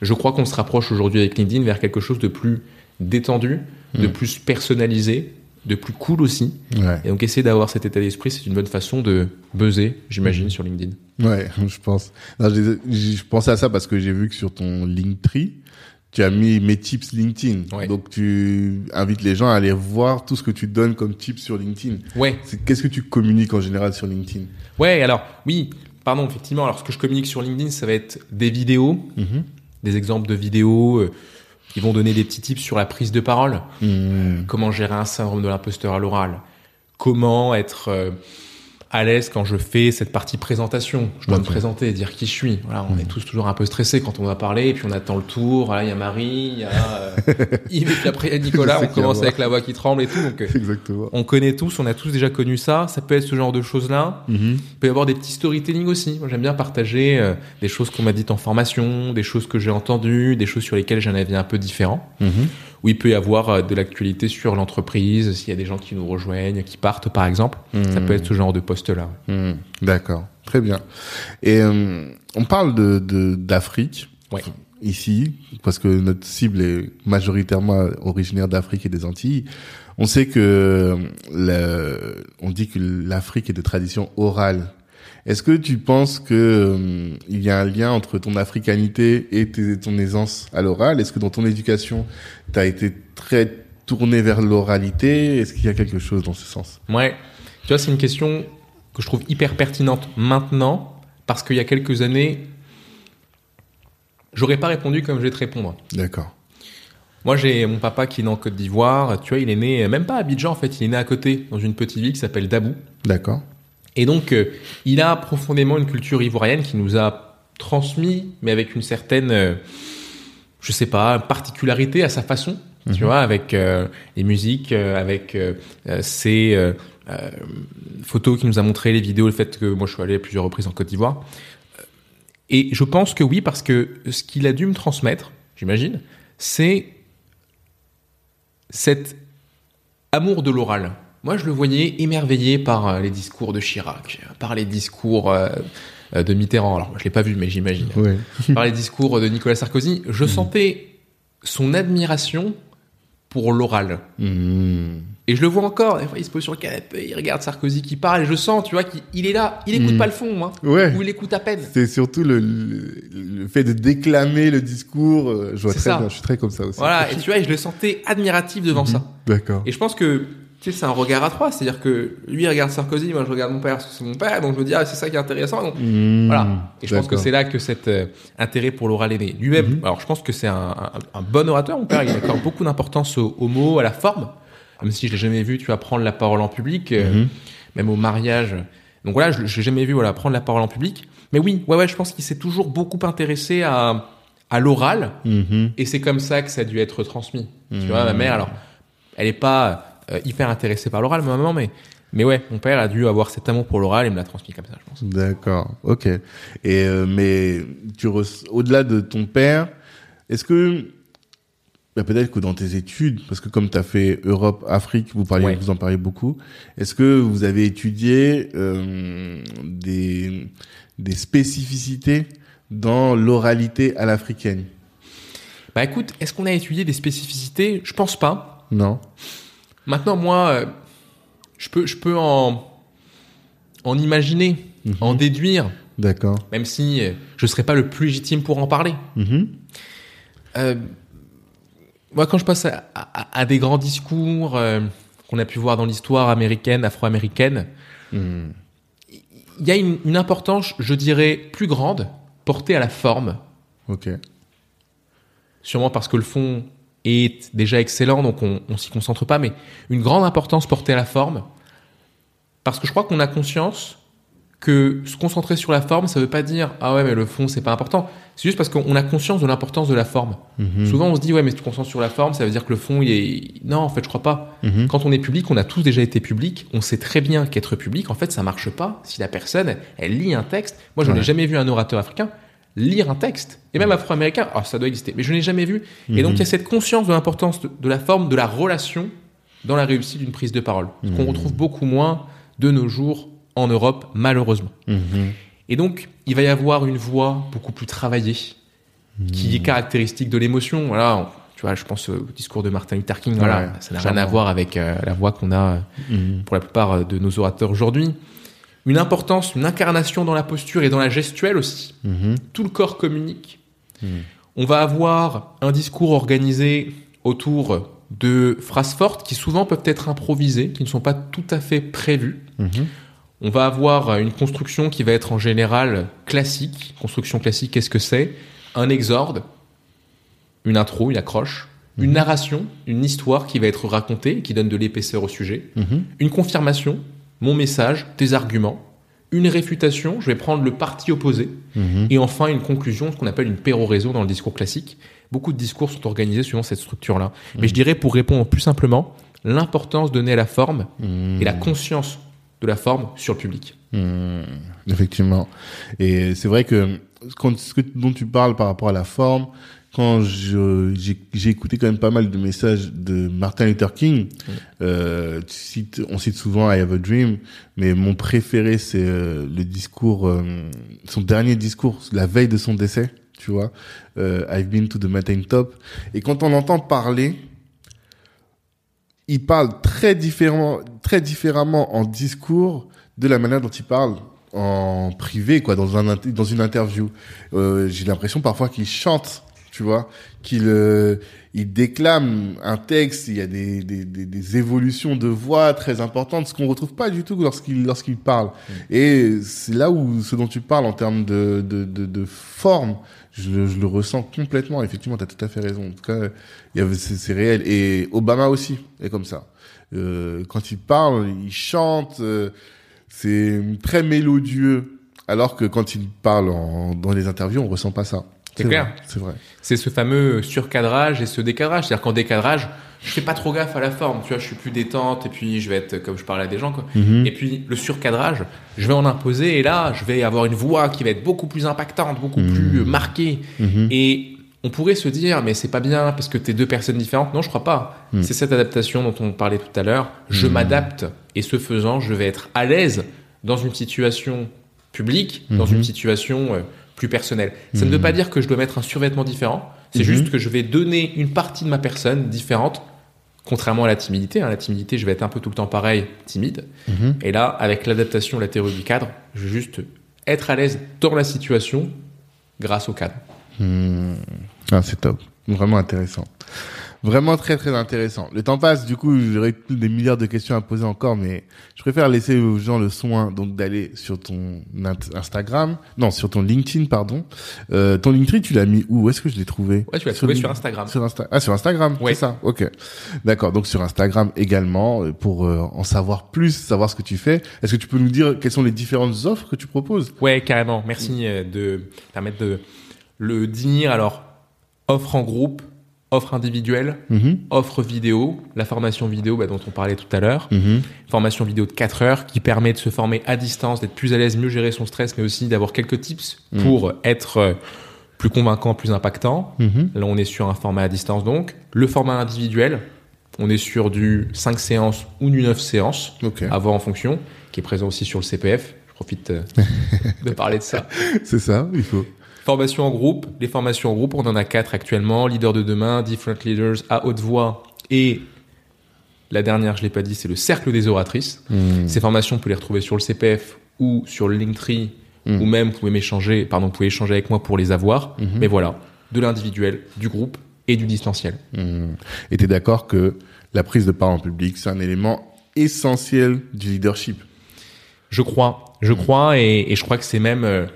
Je crois qu'on se rapproche aujourd'hui avec LinkedIn vers quelque chose de plus détendu, de Mm. plus personnalisé, de plus cool aussi. Ouais. Et donc essayer d'avoir cet état d'esprit, c'est une bonne façon de buzzer, j'imagine, sur LinkedIn. Ouais, je pense. Non, j'ai- je pensais à ça parce que j'ai vu que sur ton Linktree, tu as mis mes tips LinkedIn. Ouais. Donc tu invites les gens à aller voir tout ce que tu donnes comme tips sur LinkedIn. Ouais, Qu'est-ce que tu communiques en général sur LinkedIn? Ouais. Alors oui, pardon, effectivement. Alors ce que je communique sur LinkedIn, ça va être des vidéos, Mhm. des exemples de vidéos euh, qui vont donner des petits tips sur la prise de parole. Mhm. comment gérer un syndrome de l'imposteur à l'oral, comment être euh, à l'aise quand je fais cette partie présentation. Je dois me présenter, dire qui je suis. Voilà, on est tous toujours un peu stressés quand on va parler, et puis on attend le tour. Voilà, il y a Marie, il y a euh, Yves, et puis après Nicolas. On commence avec la voix qui tremble et tout. Donc, euh, Exactement. on connaît tous, on a tous déjà connu ça. Ça peut être ce genre de choses-là. Il peut y avoir des petits storytelling aussi. Moi, j'aime bien partager euh, des choses qu'on m'a dites en formation, des choses que j'ai entendues, des choses sur lesquelles j'ai un avis un peu différent Mhm. Où il peut y avoir euh, de l'actualité sur l'entreprise, s'il y a des gens qui nous rejoignent, qui partent par exemple. Ça Mhm. peut être ce genre de poste-là. Hmm, D'accord, très bien. Et euh, on parle de de- d'Afrique Ouais. ici parce que notre cible est majoritairement originaire d'Afrique et des Antilles. On sait que le, on dit que l'Afrique est de tradition orale. Est-ce que tu penses que euh, il y a un lien entre ton africanité et tes- ton aisance à l'oral? Est-ce que dans ton éducation, tu as été très tourné vers l'oralité? Est-ce qu'il y a quelque chose dans ce sens? Ouais. Tu vois, c'est une question que je trouve hyper pertinente maintenant, parce qu'il y a quelques années, j'aurais pas répondu comme je vais te répondre. D'accord. Moi, j'ai mon papa qui est né en Côte d'Ivoire. Tu vois, il est né, même pas à Abidjan en fait, il est né à côté, dans une petite ville qui s'appelle Dabou. D'accord. Et donc, euh, il a profondément une culture ivoirienne qui nous a transmis, mais avec une certaine, euh, je sais pas, particularité à sa façon. Tu vois, avec euh, les musiques, euh, avec ses photos qu'il nous a montré, les vidéos, le fait que moi je suis allé à plusieurs reprises en Côte d'Ivoire. Et je pense que oui, parce que ce qu'il a dû me transmettre, j'imagine, c'est cet amour de l'oral. Moi, je le voyais émerveillé par euh, les discours de Chirac, par les discours euh, euh, de Mitterrand. Alors, je l'ai pas vu, mais j'imagine. Ouais. par les discours de Nicolas Sarkozy. Je sentais son admiration pour l'oral. Mhm. Et je le vois encore. Des fois, il se pose sur le canapé, il regarde Sarkozy qui parle, et je sens, tu vois, qu'il il est là. Il écoute Mm. pas le fond, hein, Ouais. ou il écoute à peine. C'est surtout le, le, le fait de déclamer le discours. Je vois très ça. bien. Je suis très comme ça aussi. Voilà. Et tu vois, et je le sentais admiratif devant ça. D'accord. Et je pense que tu sais, c'est un regard à trois. C'est-à-dire que lui il regarde Sarkozy, moi je regarde mon père parce que c'est mon père, donc je me dis ah c'est ça qui est intéressant. Donc, Mhm. Voilà. Et je pense que c'est là que cet euh, intérêt pour l'oral est né. Lui-même, Mhm. alors je pense que c'est un, un- un bon orateur. Mon père, il accorde beaucoup d'importance au, au mot, à la forme. Même si je l'ai jamais vu, tu vas prendre la parole en public, euh, Mhm. même au mariage. Donc voilà, je, je l'ai jamais vu, voilà, prendre la parole en public. Mais oui, ouais, ouais, je pense qu'il s'est toujours beaucoup intéressé à, à l'oral. Et c'est comme ça que ça a dû être transmis. Tu vois, ma mère, alors, elle est pas hyper intéressée par l'oral, ma maman, mais, mais ouais, mon père a dû avoir cet amour pour l'oral et me l'a transmis comme ça, je pense. D'accord. Ok. Et euh, mais tu au-delà de ton père, est-ce que bah, peut-être que dans tes études, parce que comme tu as fait Europe, Afrique, vous parliez, Ouais. vous en parlez beaucoup. Est-ce que vous avez étudié euh, des des spécificités dans l'oralité à l'africaine? Bah écoute, est-ce qu'on a étudié des spécificités? Je pense pas. Non? Maintenant, moi, euh, je peux, je peux en, en imaginer, Mhm. en déduire, D'accord. même si euh, je serais pas le plus légitime pour en parler. Mhm. Euh, moi, quand je passe à, à- à des grands discours euh, qu'on a pu voir dans l'histoire américaine, afro-américaine, Mhm. il y a une, une importance, je dirais, plus grande portée à la forme. Ok. Sûrement parce que le fond est déjà excellent, donc on, on s'y concentre pas, mais une grande importance portée à la forme. Parce que je crois qu'on a conscience que se concentrer sur la forme, ça veut pas dire ah ouais mais le fond c'est pas important. C'est juste parce qu'on a conscience de l'importance de la forme. Mhm. Souvent on se dit ouais mais si tu te concentres sur la forme, ça veut dire que le fond il est non en fait je crois pas. Mhm. Quand on est public, on a tous déjà été public, on sait très bien qu'être public en fait ça marche pas si la personne elle lit un texte. Moi je n'ai jamais vu un orateur africain lire un texte et même afro-américain, ah ça doit exister, mais je n'ai jamais vu. Et donc il y a cette conscience de l'importance de, de la forme, de la relation dans la réussite d'une prise de parole, qu'on retrouve beaucoup moins de nos jours en Europe malheureusement. Mhm. Et donc, il va y avoir une voix beaucoup plus travaillée, qui est caractéristique de l'émotion. Voilà, tu vois, je pense au discours de Martin Luther King. Voilà, ça n'a rien à voir avec euh, la voix qu'on a euh, pour la plupart euh, de nos orateurs aujourd'hui. Une importance, une incarnation dans la posture et dans la gestuelle aussi. Mhm. Tout le corps communique. Mhm. On va avoir un discours organisé autour de phrases fortes qui souvent peuvent être improvisées, qui ne sont pas tout à fait prévues. Mhm. On va avoir une construction qui va être en général classique. Construction classique, qu'est-ce que c'est? Un exorde, une intro, une accroche, une narration, une histoire qui va être racontée, qui donne de l'épaisseur au sujet, une confirmation, mon message, des arguments, une réfutation, je vais prendre le parti opposé, Mhm. et enfin une conclusion, ce qu'on appelle une péroraison dans le discours classique. Beaucoup de discours sont organisés suivant cette structure-là. Mais je dirais, pour répondre plus simplement, l'importance donnée à la forme Mhm. et la conscience de la forme sur le public. Mhm. Effectivement. Et c'est vrai que quand, ce que, dont tu parles par rapport à la forme, quand je, j'ai, j'ai écouté quand même pas mal de messages de Martin Luther King, euh, tu cites, on cite souvent I Have a Dream, mais mon préféré c'est euh, le discours, euh, son dernier discours, la veille de son décès, tu vois, euh, I've been to the mountain top. Et quand on l'entend parler, il parle très différemment, très différemment en discours de la manière dont il parle en privé, quoi, dans un dans une interview. Euh, J'ai l'impression parfois qu'il chante, tu vois, qu'il euh, il déclame un texte. Il y a des des, des, des évolutions de voix très importantes, ce qu'on retrouve pas du tout lorsqu'il lorsqu'il parle. Et c'est là où ce dont tu parles en termes de de de, de forme. Je, le- je le ressens complètement. Effectivement, tu as tout à fait raison. En tout cas, c'est réel. Et Obama aussi est comme ça. Euh, quand il parle, il chante. euh, c'est très mélodieux. Alors que quand il parle en- dans les interviews, on ressent pas ça. C'est clair. vrai, C'est vrai. C'est ce fameux surcadrage et ce décadrage. C'est-à-dire qu'en décadrage, je fais pas trop gaffe à la forme. Tu vois, je suis plus détente et puis je vais être comme je parle à des gens. Quoi. Mhm. Et puis le surcadrage, je vais en imposer et là, je vais avoir une voix qui va être beaucoup plus impactante, beaucoup Mhm. plus euh, marquée. Mhm. Et on pourrait se dire, mais c'est pas bien parce que t'es deux personnes différentes. Non, je crois pas. C'est cette adaptation dont on parlait tout à l'heure. Je m'adapte et ce faisant, je vais être à l'aise dans une situation publique, dans une situation euh, plus personnelle. Ça ne veut pas dire que je dois mettre un survêtement différent. C'est Mhm. juste que je vais donner une partie de ma personne différente. Contrairement à la timidité, hein. la timidité, je vais être un peu tout le temps pareil, timide. Mhm. Et là, avec l'adaptation, la théorie du cadre, je vais juste être à l'aise dans la situation grâce au cadre. Hmm. Ah, c'est top. Vraiment intéressant. Vraiment très très intéressant. Le temps passe, du coup, j'aurais des milliards de questions à poser encore, mais je préfère laisser aux gens le soin donc d'aller sur ton Instagram, non, sur ton LinkedIn, pardon. Euh, ton LinkedIn, tu l'as mis où? Où est-ce que je l'ai trouvé? Ouais, tu l'as trouvé sur Instagram. Sur Insta ah, sur Instagram, Ouais. c'est ça? Ok, d'accord. Donc sur Instagram également euh, pour euh, en savoir plus, savoir ce que tu fais. Est-ce que tu peux nous dire quelles sont les différentes offres que tu proposes? Ouais, carrément. Merci euh, de permettre de le dire. Alors, offre en groupe, offre individuelle, Mhm. offre vidéo, la formation vidéo bah, dont on parlait tout à l'heure. Mhm. Formation vidéo de 4 heures qui permet de se former à distance, d'être plus à l'aise, mieux gérer son stress, mais aussi d'avoir quelques tips Mhm. pour être euh, plus convaincant, plus impactant. Là, on est sur un format à distance donc. Le format individuel, on est sur du 5 séances ou du 9 séances, Ok. avant en fonction, qui est présent aussi sur le CPF. Je profite euh, de parler de ça. C'est ça, il faut. Formation en groupe. Les formations en groupe, on en a quatre actuellement. Leader de demain, Different Leaders à haute voix et la dernière, je l'ai pas dit, c'est le cercle des oratrices. Hmm. Ces formations, vous pouvez les retrouver sur le CPF ou sur le Linktree Mm. ou même vous pouvez m'échanger, pardon, vous pouvez échanger avec moi pour les avoir. Mhm. Mais voilà, de l'individuel, du groupe et du distanciel. Hmm. Et tu es d'accord que la prise de parole en public, c'est un élément essentiel du leadership? Je crois, je crois, et, et je crois que c'est même euh,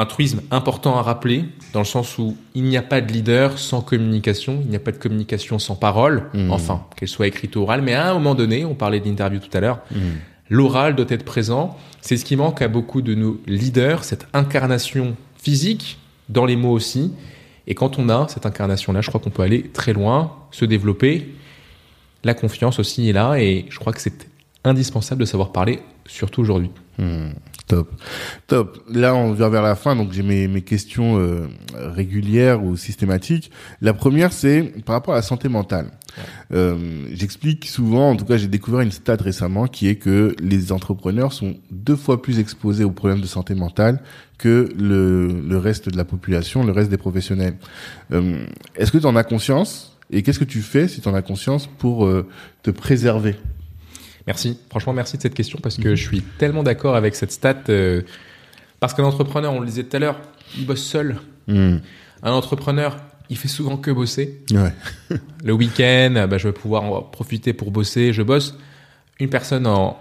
un truisme important à rappeler, dans le sens où il n'y a pas de leader sans communication, il n'y a pas de communication sans parole, Mm. enfin, qu'elle soit écrite ou orale, mais à un moment donné, on parlait de l'interview tout à l'heure, Hmm. L'oral doit être présent. C'est ce qui manque à beaucoup de nos leaders, cette incarnation physique, dans les mots aussi. Et quand on a cette incarnation-là, je crois qu'on peut aller très loin, se développer. La confiance aussi est là et je crois que c'est indispensable de savoir parler, surtout aujourd'hui. Hmm, top, top. Là, on vient vers la fin, donc j'ai mes, mes questions euh, régulières ou systématiques. La première, c'est par rapport à la santé mentale. Euh, J'explique souvent, en tout cas, j'ai découvert une stat récemment qui est que les entrepreneurs sont deux fois plus exposés aux problèmes de santé mentale que le, le reste de la population, le reste des professionnels. Euh, Est-ce que tu en as conscience et qu'est-ce que tu fais si tu en as conscience pour te préserver? Merci. Franchement, merci de cette question parce que je suis tellement d'accord avec cette stat. euh, parce qu'un entrepreneur, on le disait tout à l'heure, il bosse seul. Hmm. Un entrepreneur, il fait souvent que bosser. Ouais. Le week-end, bah, je vais pouvoir en profiter pour bosser. Je bosse. Une personne en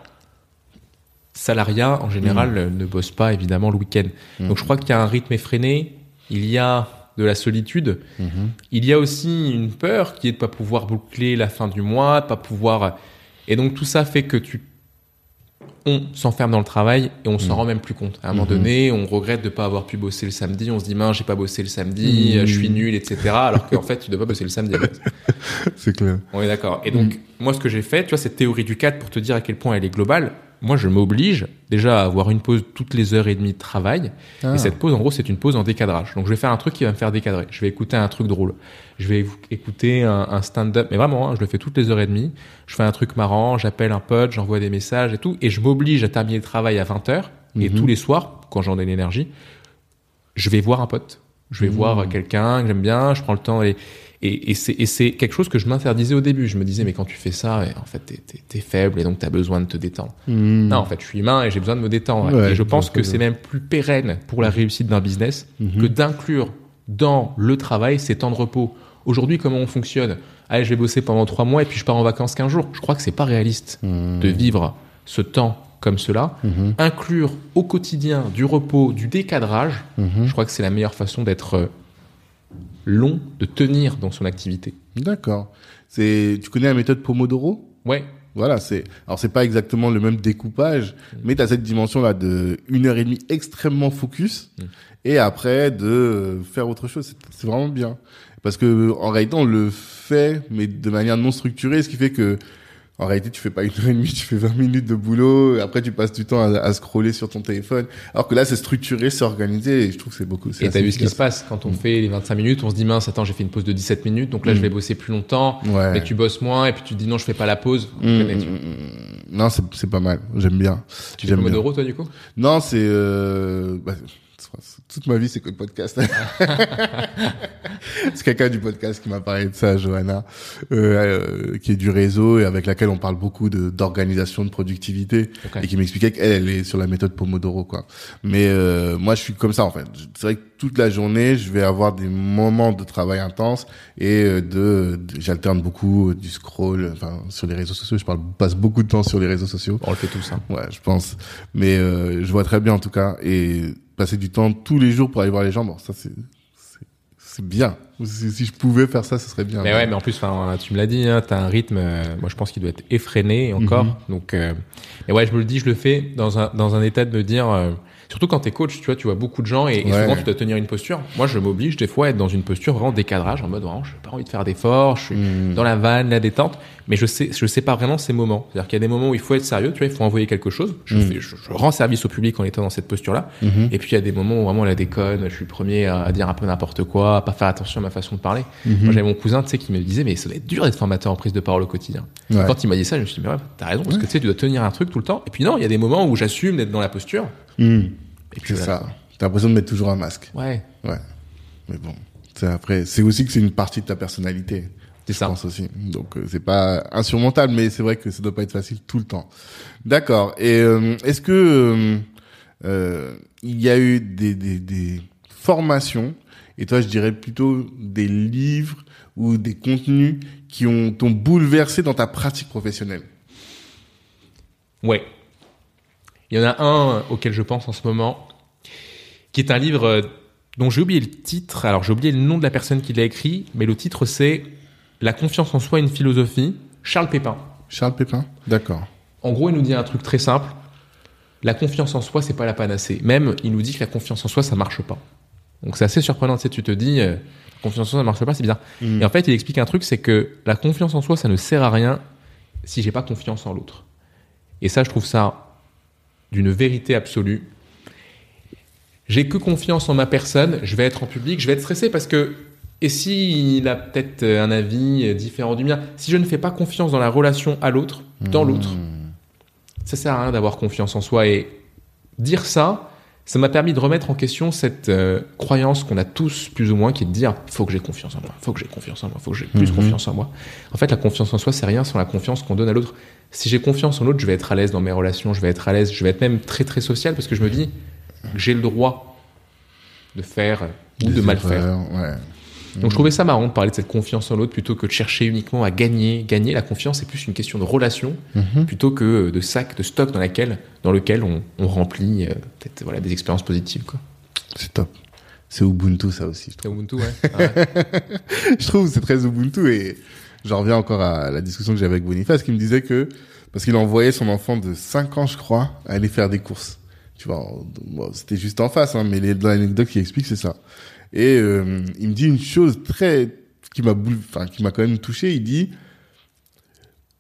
salariat, en général, euh, ne bosse pas évidemment le week-end. Donc je crois qu'il y a un rythme effréné. Il y a de la solitude. Il y a aussi une peur qui est de pas pouvoir boucler la fin du mois, de pas pouvoir. Et donc tout ça fait que tu on s'enferme dans le travail et on s'en rend même plus compte. À un moment Mhm. donné, on regrette de pas avoir pu bosser le samedi. On se dit mince, j'ai pas bossé le samedi, Mhm. je suis nul, etc. Alors qu'en fait, tu dois pas bosser le samedi. C'est clair. On est d'accord. Et donc, moi, ce que j'ai fait, tu vois, cette théorie du 4 pour te dire à quel point elle est globale. Moi, je m'oblige déjà à avoir une pause toutes les heures et demie de travail. Ah. Et cette pause, en gros, c'est une pause en décadrage. Donc, je vais faire un truc qui va me faire décadrer. Je vais écouter un truc drôle. Je vais écouter un, un stand-up. Mais vraiment, hein, je le fais toutes les heures et demie. Je fais un truc marrant. J'appelle un pote, j'envoie des messages et tout. Et je m'oblige à terminer le travail à 20 heures. Et Mhm. tous les soirs, quand j'en ai l'énergie, je vais voir un pote. Je vais Mhm. voir quelqu'un que j'aime bien. Je prends le temps et, et, et c'est quelque chose que je m'interdisais au début. Je me disais, mais quand tu fais ça, en fait, t'es es, t'es faible et donc t'as besoin de te détendre. Hmm. Non, en fait, je suis humain et j'ai besoin de me détendre. Ouais, et je pense que c'est même plus pérenne pour la réussite d'un business Mhm. que d'inclure dans le travail ces temps de repos. Aujourd'hui, comment on fonctionne? Allez, je vais bosser pendant trois mois et puis je pars en vacances 15 jours. Je crois que c'est pas réaliste Hmm. de vivre ce temps comme cela. Mhm. Inclure au quotidien du repos, du décadrage, Mhm. je crois que c'est la meilleure façon d'être euh, long, de tenir dans son activité. D'accord. C'est, tu connais la méthode Pomodoro? Ouais, Voilà, c'est alors c'est pas exactement le même découpage, mais tu as cette dimension là de une heure et demie extrêmement focus Mm. et après de faire autre chose. C'est- C'est vraiment bien parce que en réalité on le fait mais de manière non structurée, ce qui fait que en réalité tu fais pas une heure et demie, tu fais 20 minutes de boulot. Et après tu passes du temps à, à scroller sur ton téléphone. Alors que là c'est structuré, c'est organisé et je trouve que c'est beaucoup. c'est Et t'as vu ce qui se passe quand on fait les 25 minutes, on se dit mince, attends, j'ai fait une pause de 17 minutes, donc là je Mm. vais bosser plus longtemps. Ouais. Mais tu bosses moins et puis tu te dis non, je fais pas la pause. Mm, connais, mm, Non, c'est pas mal. J'aime bien. Tu fais. Pomodoro toi du coup? Non, c'est euh, bah, c'est- toute ma vie c'est que le podcast. c'est quelqu'un du podcast qui m'a parlé de ça, Johanna, euh, euh, qui est du réseau et avec laquelle on parle beaucoup d'organisation, de productivité et qui m'expliquait qu'elle elle est sur la méthode Pomodoro quoi. Mais euh, moi je suis comme ça en fait. C'est vrai que toute la journée je vais avoir des moments de travail intense et euh, de, de- j'alterne beaucoup du scroll, enfin sur les réseaux sociaux. Je parle passe beaucoup de temps sur les réseaux sociaux. On le fait tous. Hein. Ouais, je pense. Mais euh, je vois très bien en tout cas. Et passer du temps tous les jours pour aller voir les gens, bon, ça c'est bien. Si, si je pouvais faire ça, ce serait bien. Mais ouais, mais en plus, enfin, tu me l'as dit, hein, t'as un rythme. euh, moi, je pense qu'il doit être effréné encore. Mhm. Donc, euh, mais ouais, je me le dis, je le fais dans un dans un état de me dire. Surtout quand t'es coach, tu vois, tu vois beaucoup de gens et, et Ouais. souvent tu dois tenir une posture. Moi, je m'oblige des fois à être dans une posture vraiment décadrage, en mode vraiment, je n'ai pas envie de faire d'efforts, je suis Mhm. dans la vanne, la détente, mais je sais, je sais pas vraiment ces moments. C'est-à-dire qu'il y a des moments où il faut être sérieux, tu vois, il faut envoyer quelque chose. Je, Mhm. fais, je, je rends service au public en étant dans cette posture-là. Mhm. Et puis il y a des moments où vraiment la déconne, je suis le premier à, dire un peu n'importe quoi, à pas faire attention à ma façon de parler. Moi, j'avais mon cousin, tu sais, qui me disait, mais ça doit être dur d'être formateur en prise de parole au quotidien. Ouais. Quand il m'a dit ça, je me suis dit, mais ouais, t'as raison, parce que tu sais, tu dois tenir un truc tout le temps. Et puis non, il y a des moments où j'assume d'être dans la posture. Et puis C'est ça. T'as l'impression de mettre toujours un masque. Ouais, Ouais. Mais bon, c'est après, c'est aussi que c'est une partie de ta personnalité. c'est Je ça. pense aussi. Donc euh, c'est pas insurmontable, mais c'est vrai que ça doit pas être facile tout le temps. D'accord. Et euh, est-ce que euh, euh, il y a eu des, des, des formations et toi je dirais plutôt des livres ou des contenus qui ont t'ont bouleversé dans ta pratique professionnelle? Ouais. Il y en a un auquel je pense en ce moment, qui est un livre euh, dont j'ai oublié le titre. Alors j'ai oublié le nom de la personne qui l'a écrit, mais le titre c'est La confiance en soi, une philosophie. Charles Pépin. Charles Pépin. D'accord. En gros, il nous dit un truc très simple. La confiance en soi, c'est pas la panacée. Même, il nous dit que la confiance en soi, ça marche pas. Donc c'est assez surprenant. Tu, sais, tu te dis, euh, confiance en soi, ça marche pas, c'est bizarre. Mm. Et en fait, il explique un truc, c'est que la confiance en soi, ça ne sert à rien si j'ai pas confiance en l'autre. Et ça, je trouve ça d'une vérité absolue. J'ai que confiance en ma personne, je vais être en public, je vais être stressé parce que et si il a peut-être un avis différent du mien, si je ne fais pas confiance dans la relation à l'autre, dans l'autre, ça sert à rien d'avoir confiance en soi. Et dire ça, ça m'a permis de remettre en question cette euh, croyance qu'on a tous plus ou moins, qui est de dire faut que j'ai confiance en moi, faut que j'ai confiance en moi, faut que j'ai plus Mhm. confiance en moi. En fait, la confiance en soi, c'est rien sans la confiance qu'on donne à l'autre. Si j'ai confiance en l'autre, je vais être à l'aise dans mes relations, je vais être à l'aise, je vais être même très très social parce que je me dis que j'ai le droit de faire ou Des de mal faire. Ouais. Donc je trouvais ça marrant de parler de cette confiance en l'autre plutôt que de chercher uniquement à gagner. Gagner, la confiance, c'est plus une question de relation Mhm. plutôt que de sac, de stock dans, laquelle, dans lequel on, on remplit euh, peut-être voilà, des expériences positives. Quoi. C'est top. C'est Ubuntu, ça aussi. je trouve. C'est Ubuntu, ouais. Ah ouais. je trouve que c'est très Ubuntu et j'en reviens encore à la discussion que j'avais avec Boniface qui me disait que parce qu'il envoyait son enfant de 5 ans je crois aller faire des courses. Tu vois bon, c'était juste en face hein, mais l'anecdote qui explique c'est ça. Et euh, il me dit une chose très qui m'a boule enfin qui m'a quand même touché. Il dit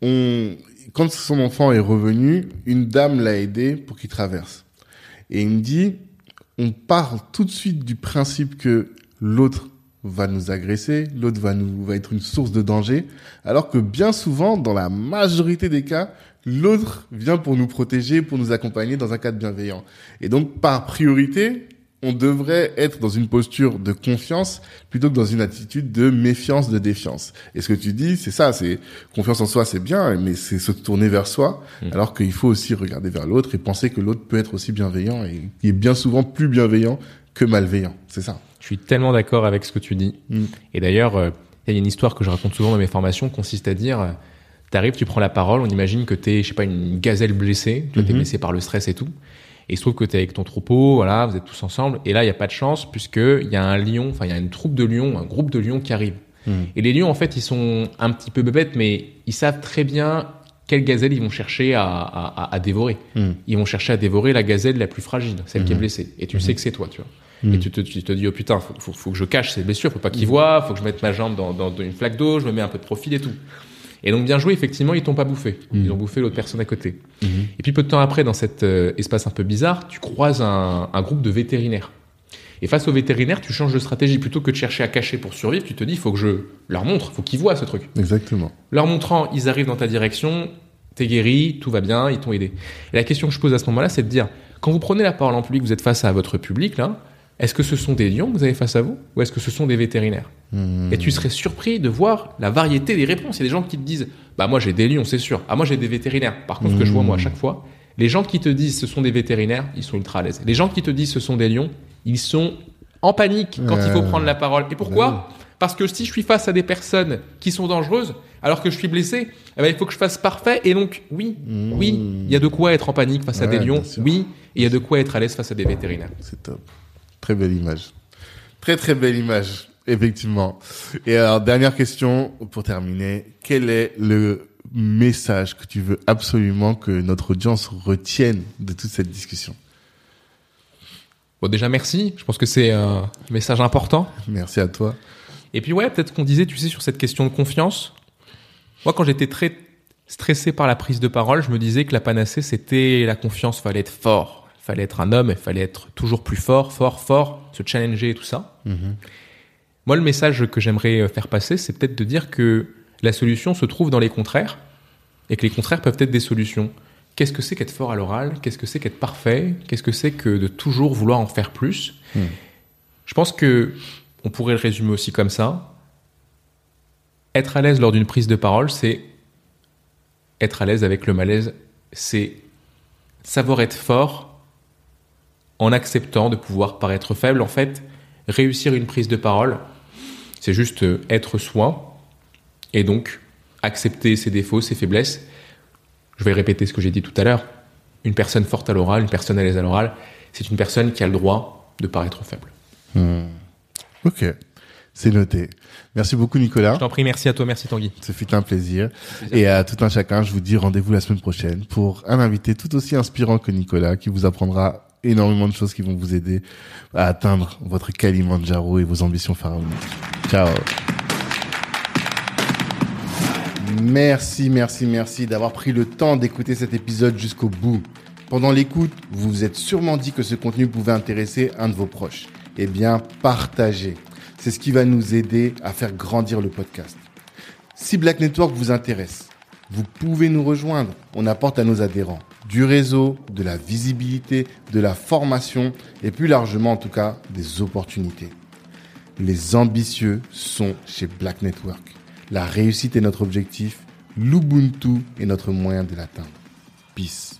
on quand son enfant est revenu une dame l'a aidé pour qu'il traverse. Et il me dit on part tout de suite du principe que l'autre va nous agresser, l'autre va nous va être une source de danger, alors que bien souvent, dans la majorité des cas, l'autre vient pour nous protéger, pour nous accompagner dans un cadre bienveillant. Et donc, par priorité, on devrait être dans une posture de confiance plutôt que dans une attitude de méfiance, de défiance. Et ce que tu dis, c'est ça, c'est confiance en soi, c'est bien, mais c'est se tourner vers soi, Mm. alors qu'il faut aussi regarder vers l'autre et penser que l'autre peut être aussi bienveillant et qui est bien souvent plus bienveillant que malveillant. C'est ça. Je suis tellement d'accord avec ce que tu dis. Mm. Et d'ailleurs, euh, il y a une histoire que je raconte souvent dans mes formations, consiste à dire, euh, t'arrives, tu prends la parole, on imagine que t'es, je sais pas, une gazelle blessée, tu t'es Mhm. blessé par le stress et tout. Et il se trouve que t'es avec ton troupeau, voilà, vous êtes tous ensemble. Et là, il y a pas de chance puisque il y a un lion, enfin, il y a une troupe de lions, un groupe de lions qui arrive. Mm. Et les lions, en fait, ils sont un petit peu bébêtes, mais ils savent très bien quelle gazelle ils vont chercher à, à, à- à dévorer. Mm. Ils vont chercher à dévorer la gazelle la plus fragile, celle qui est Mhm. blessée. Et tu sais que c'est toi, tu vois. Et tu te, tu te dis, oh putain, faut, faut, faut que je cache ces blessures, faut pas qu'ils voient, faut que je mette ma jambe dans, dans, dans une flaque d'eau, je me mets un peu de profil et tout. Et donc, bien joué, effectivement, ils t'ont pas bouffé. Mhm. Ils ont bouffé l'autre personne à côté. Mhm. Et puis, peu de temps après, dans cet euh, espace un peu bizarre, tu croises un, un groupe de vétérinaires. Et face aux vétérinaires, tu changes de stratégie. Plutôt que de chercher à cacher pour survivre, tu te dis, il faut que je leur montre, faut qu'ils voient ce truc. Exactement. Leur montrant, ils arrivent dans ta direction, t'es guéri, tout va bien, ils t'ont aidé. Et la question que je pose à ce moment-là, c'est de dire, quand vous prenez la parole en public, vous êtes face à votre public, là, est-ce que ce sont des lions que vous avez face à vous, ou est-ce que ce sont des vétérinaires Mhm. Et tu serais surpris de voir la variété des réponses. Il y a des gens qui te disent, bah moi j'ai des lions, c'est sûr. Ah moi j'ai des vétérinaires. Par contre, ce que je vois moi à chaque fois, les gens qui te disent ce sont des vétérinaires, ils sont ultra à l'aise. Les gens qui te disent ce sont des lions, ils sont en panique quand il faut prendre la parole. Et pourquoi Bah Parce que si je suis face à des personnes qui sont dangereuses, alors que je suis blessé, eh ben, il faut que je fasse parfait. Et donc, oui, Mmh. oui, il y a de quoi être en panique face à des lions. Oui, et il y a de quoi être à l'aise face à des vétérinaires. C'est top. Très belle image. Très très belle image, effectivement. Et alors, dernière question pour terminer. Quel est le message que tu veux absolument que notre audience retienne de toute cette discussion? Bon, déjà, merci. Je pense que c'est un message important. Merci à toi. Et puis ouais, peut-être qu'on disait, tu sais, sur cette question de confiance. Moi, quand j'étais très stressé par la prise de parole, je me disais que la panacée, c'était la confiance. Fallait être fort, fallait être un homme, il fallait être toujours plus fort, fort, fort, se challenger et tout ça. Moi, le message que j'aimerais euh, faire passer, c'est peut-être de dire que la solution se trouve dans les contraires et que les contraires peuvent être des solutions. Qu'est-ce que c'est qu'être fort à l'oral? Qu'est-ce que c'est qu'être parfait? Qu'est-ce que c'est que de toujours vouloir en faire plus? Hmm. Je pense que on pourrait le résumer aussi comme ça. Être à l'aise lors d'une prise de parole, c'est être à l'aise avec le malaise, c'est savoir être fort en acceptant de pouvoir paraître faible. En fait, réussir une prise de parole, c'est juste euh, être soi et donc accepter ses défauts, ses faiblesses. Je vais répéter ce que j'ai dit tout à l'heure. Une personne forte à l'oral, une personne à l'aise à l'oral, c'est une personne qui a le droit de paraître faible. Ok. C'est noté. Merci beaucoup Nicolas. Je t'en prie, merci à toi, merci Tanguy. Ce fut un plaisir. Et à tout un chacun, je vous dis rendez-vous la semaine prochaine pour un invité tout aussi inspirant que Nicolas qui vous apprendra énormément de choses qui vont vous aider à atteindre votre Kalimandjaro et vos ambitions pharaoniques. Ciao. Merci, merci, merci d'avoir pris le temps d'écouter cet épisode jusqu'au bout. Pendant l'écoute, vous vous êtes sûrement dit que ce contenu pouvait intéresser un de vos proches. Eh bien, partagez. C'est ce qui va nous aider à faire grandir le podcast. Si Black Network vous intéresse, vous pouvez nous rejoindre. On apporte à nos adhérents du réseau, de la visibilité, de la formation et plus largement en tout cas des opportunités. Les ambitieux sont chez Black Network. La réussite est notre objectif, l'Ubuntu est notre moyen de l'atteindre. Peace.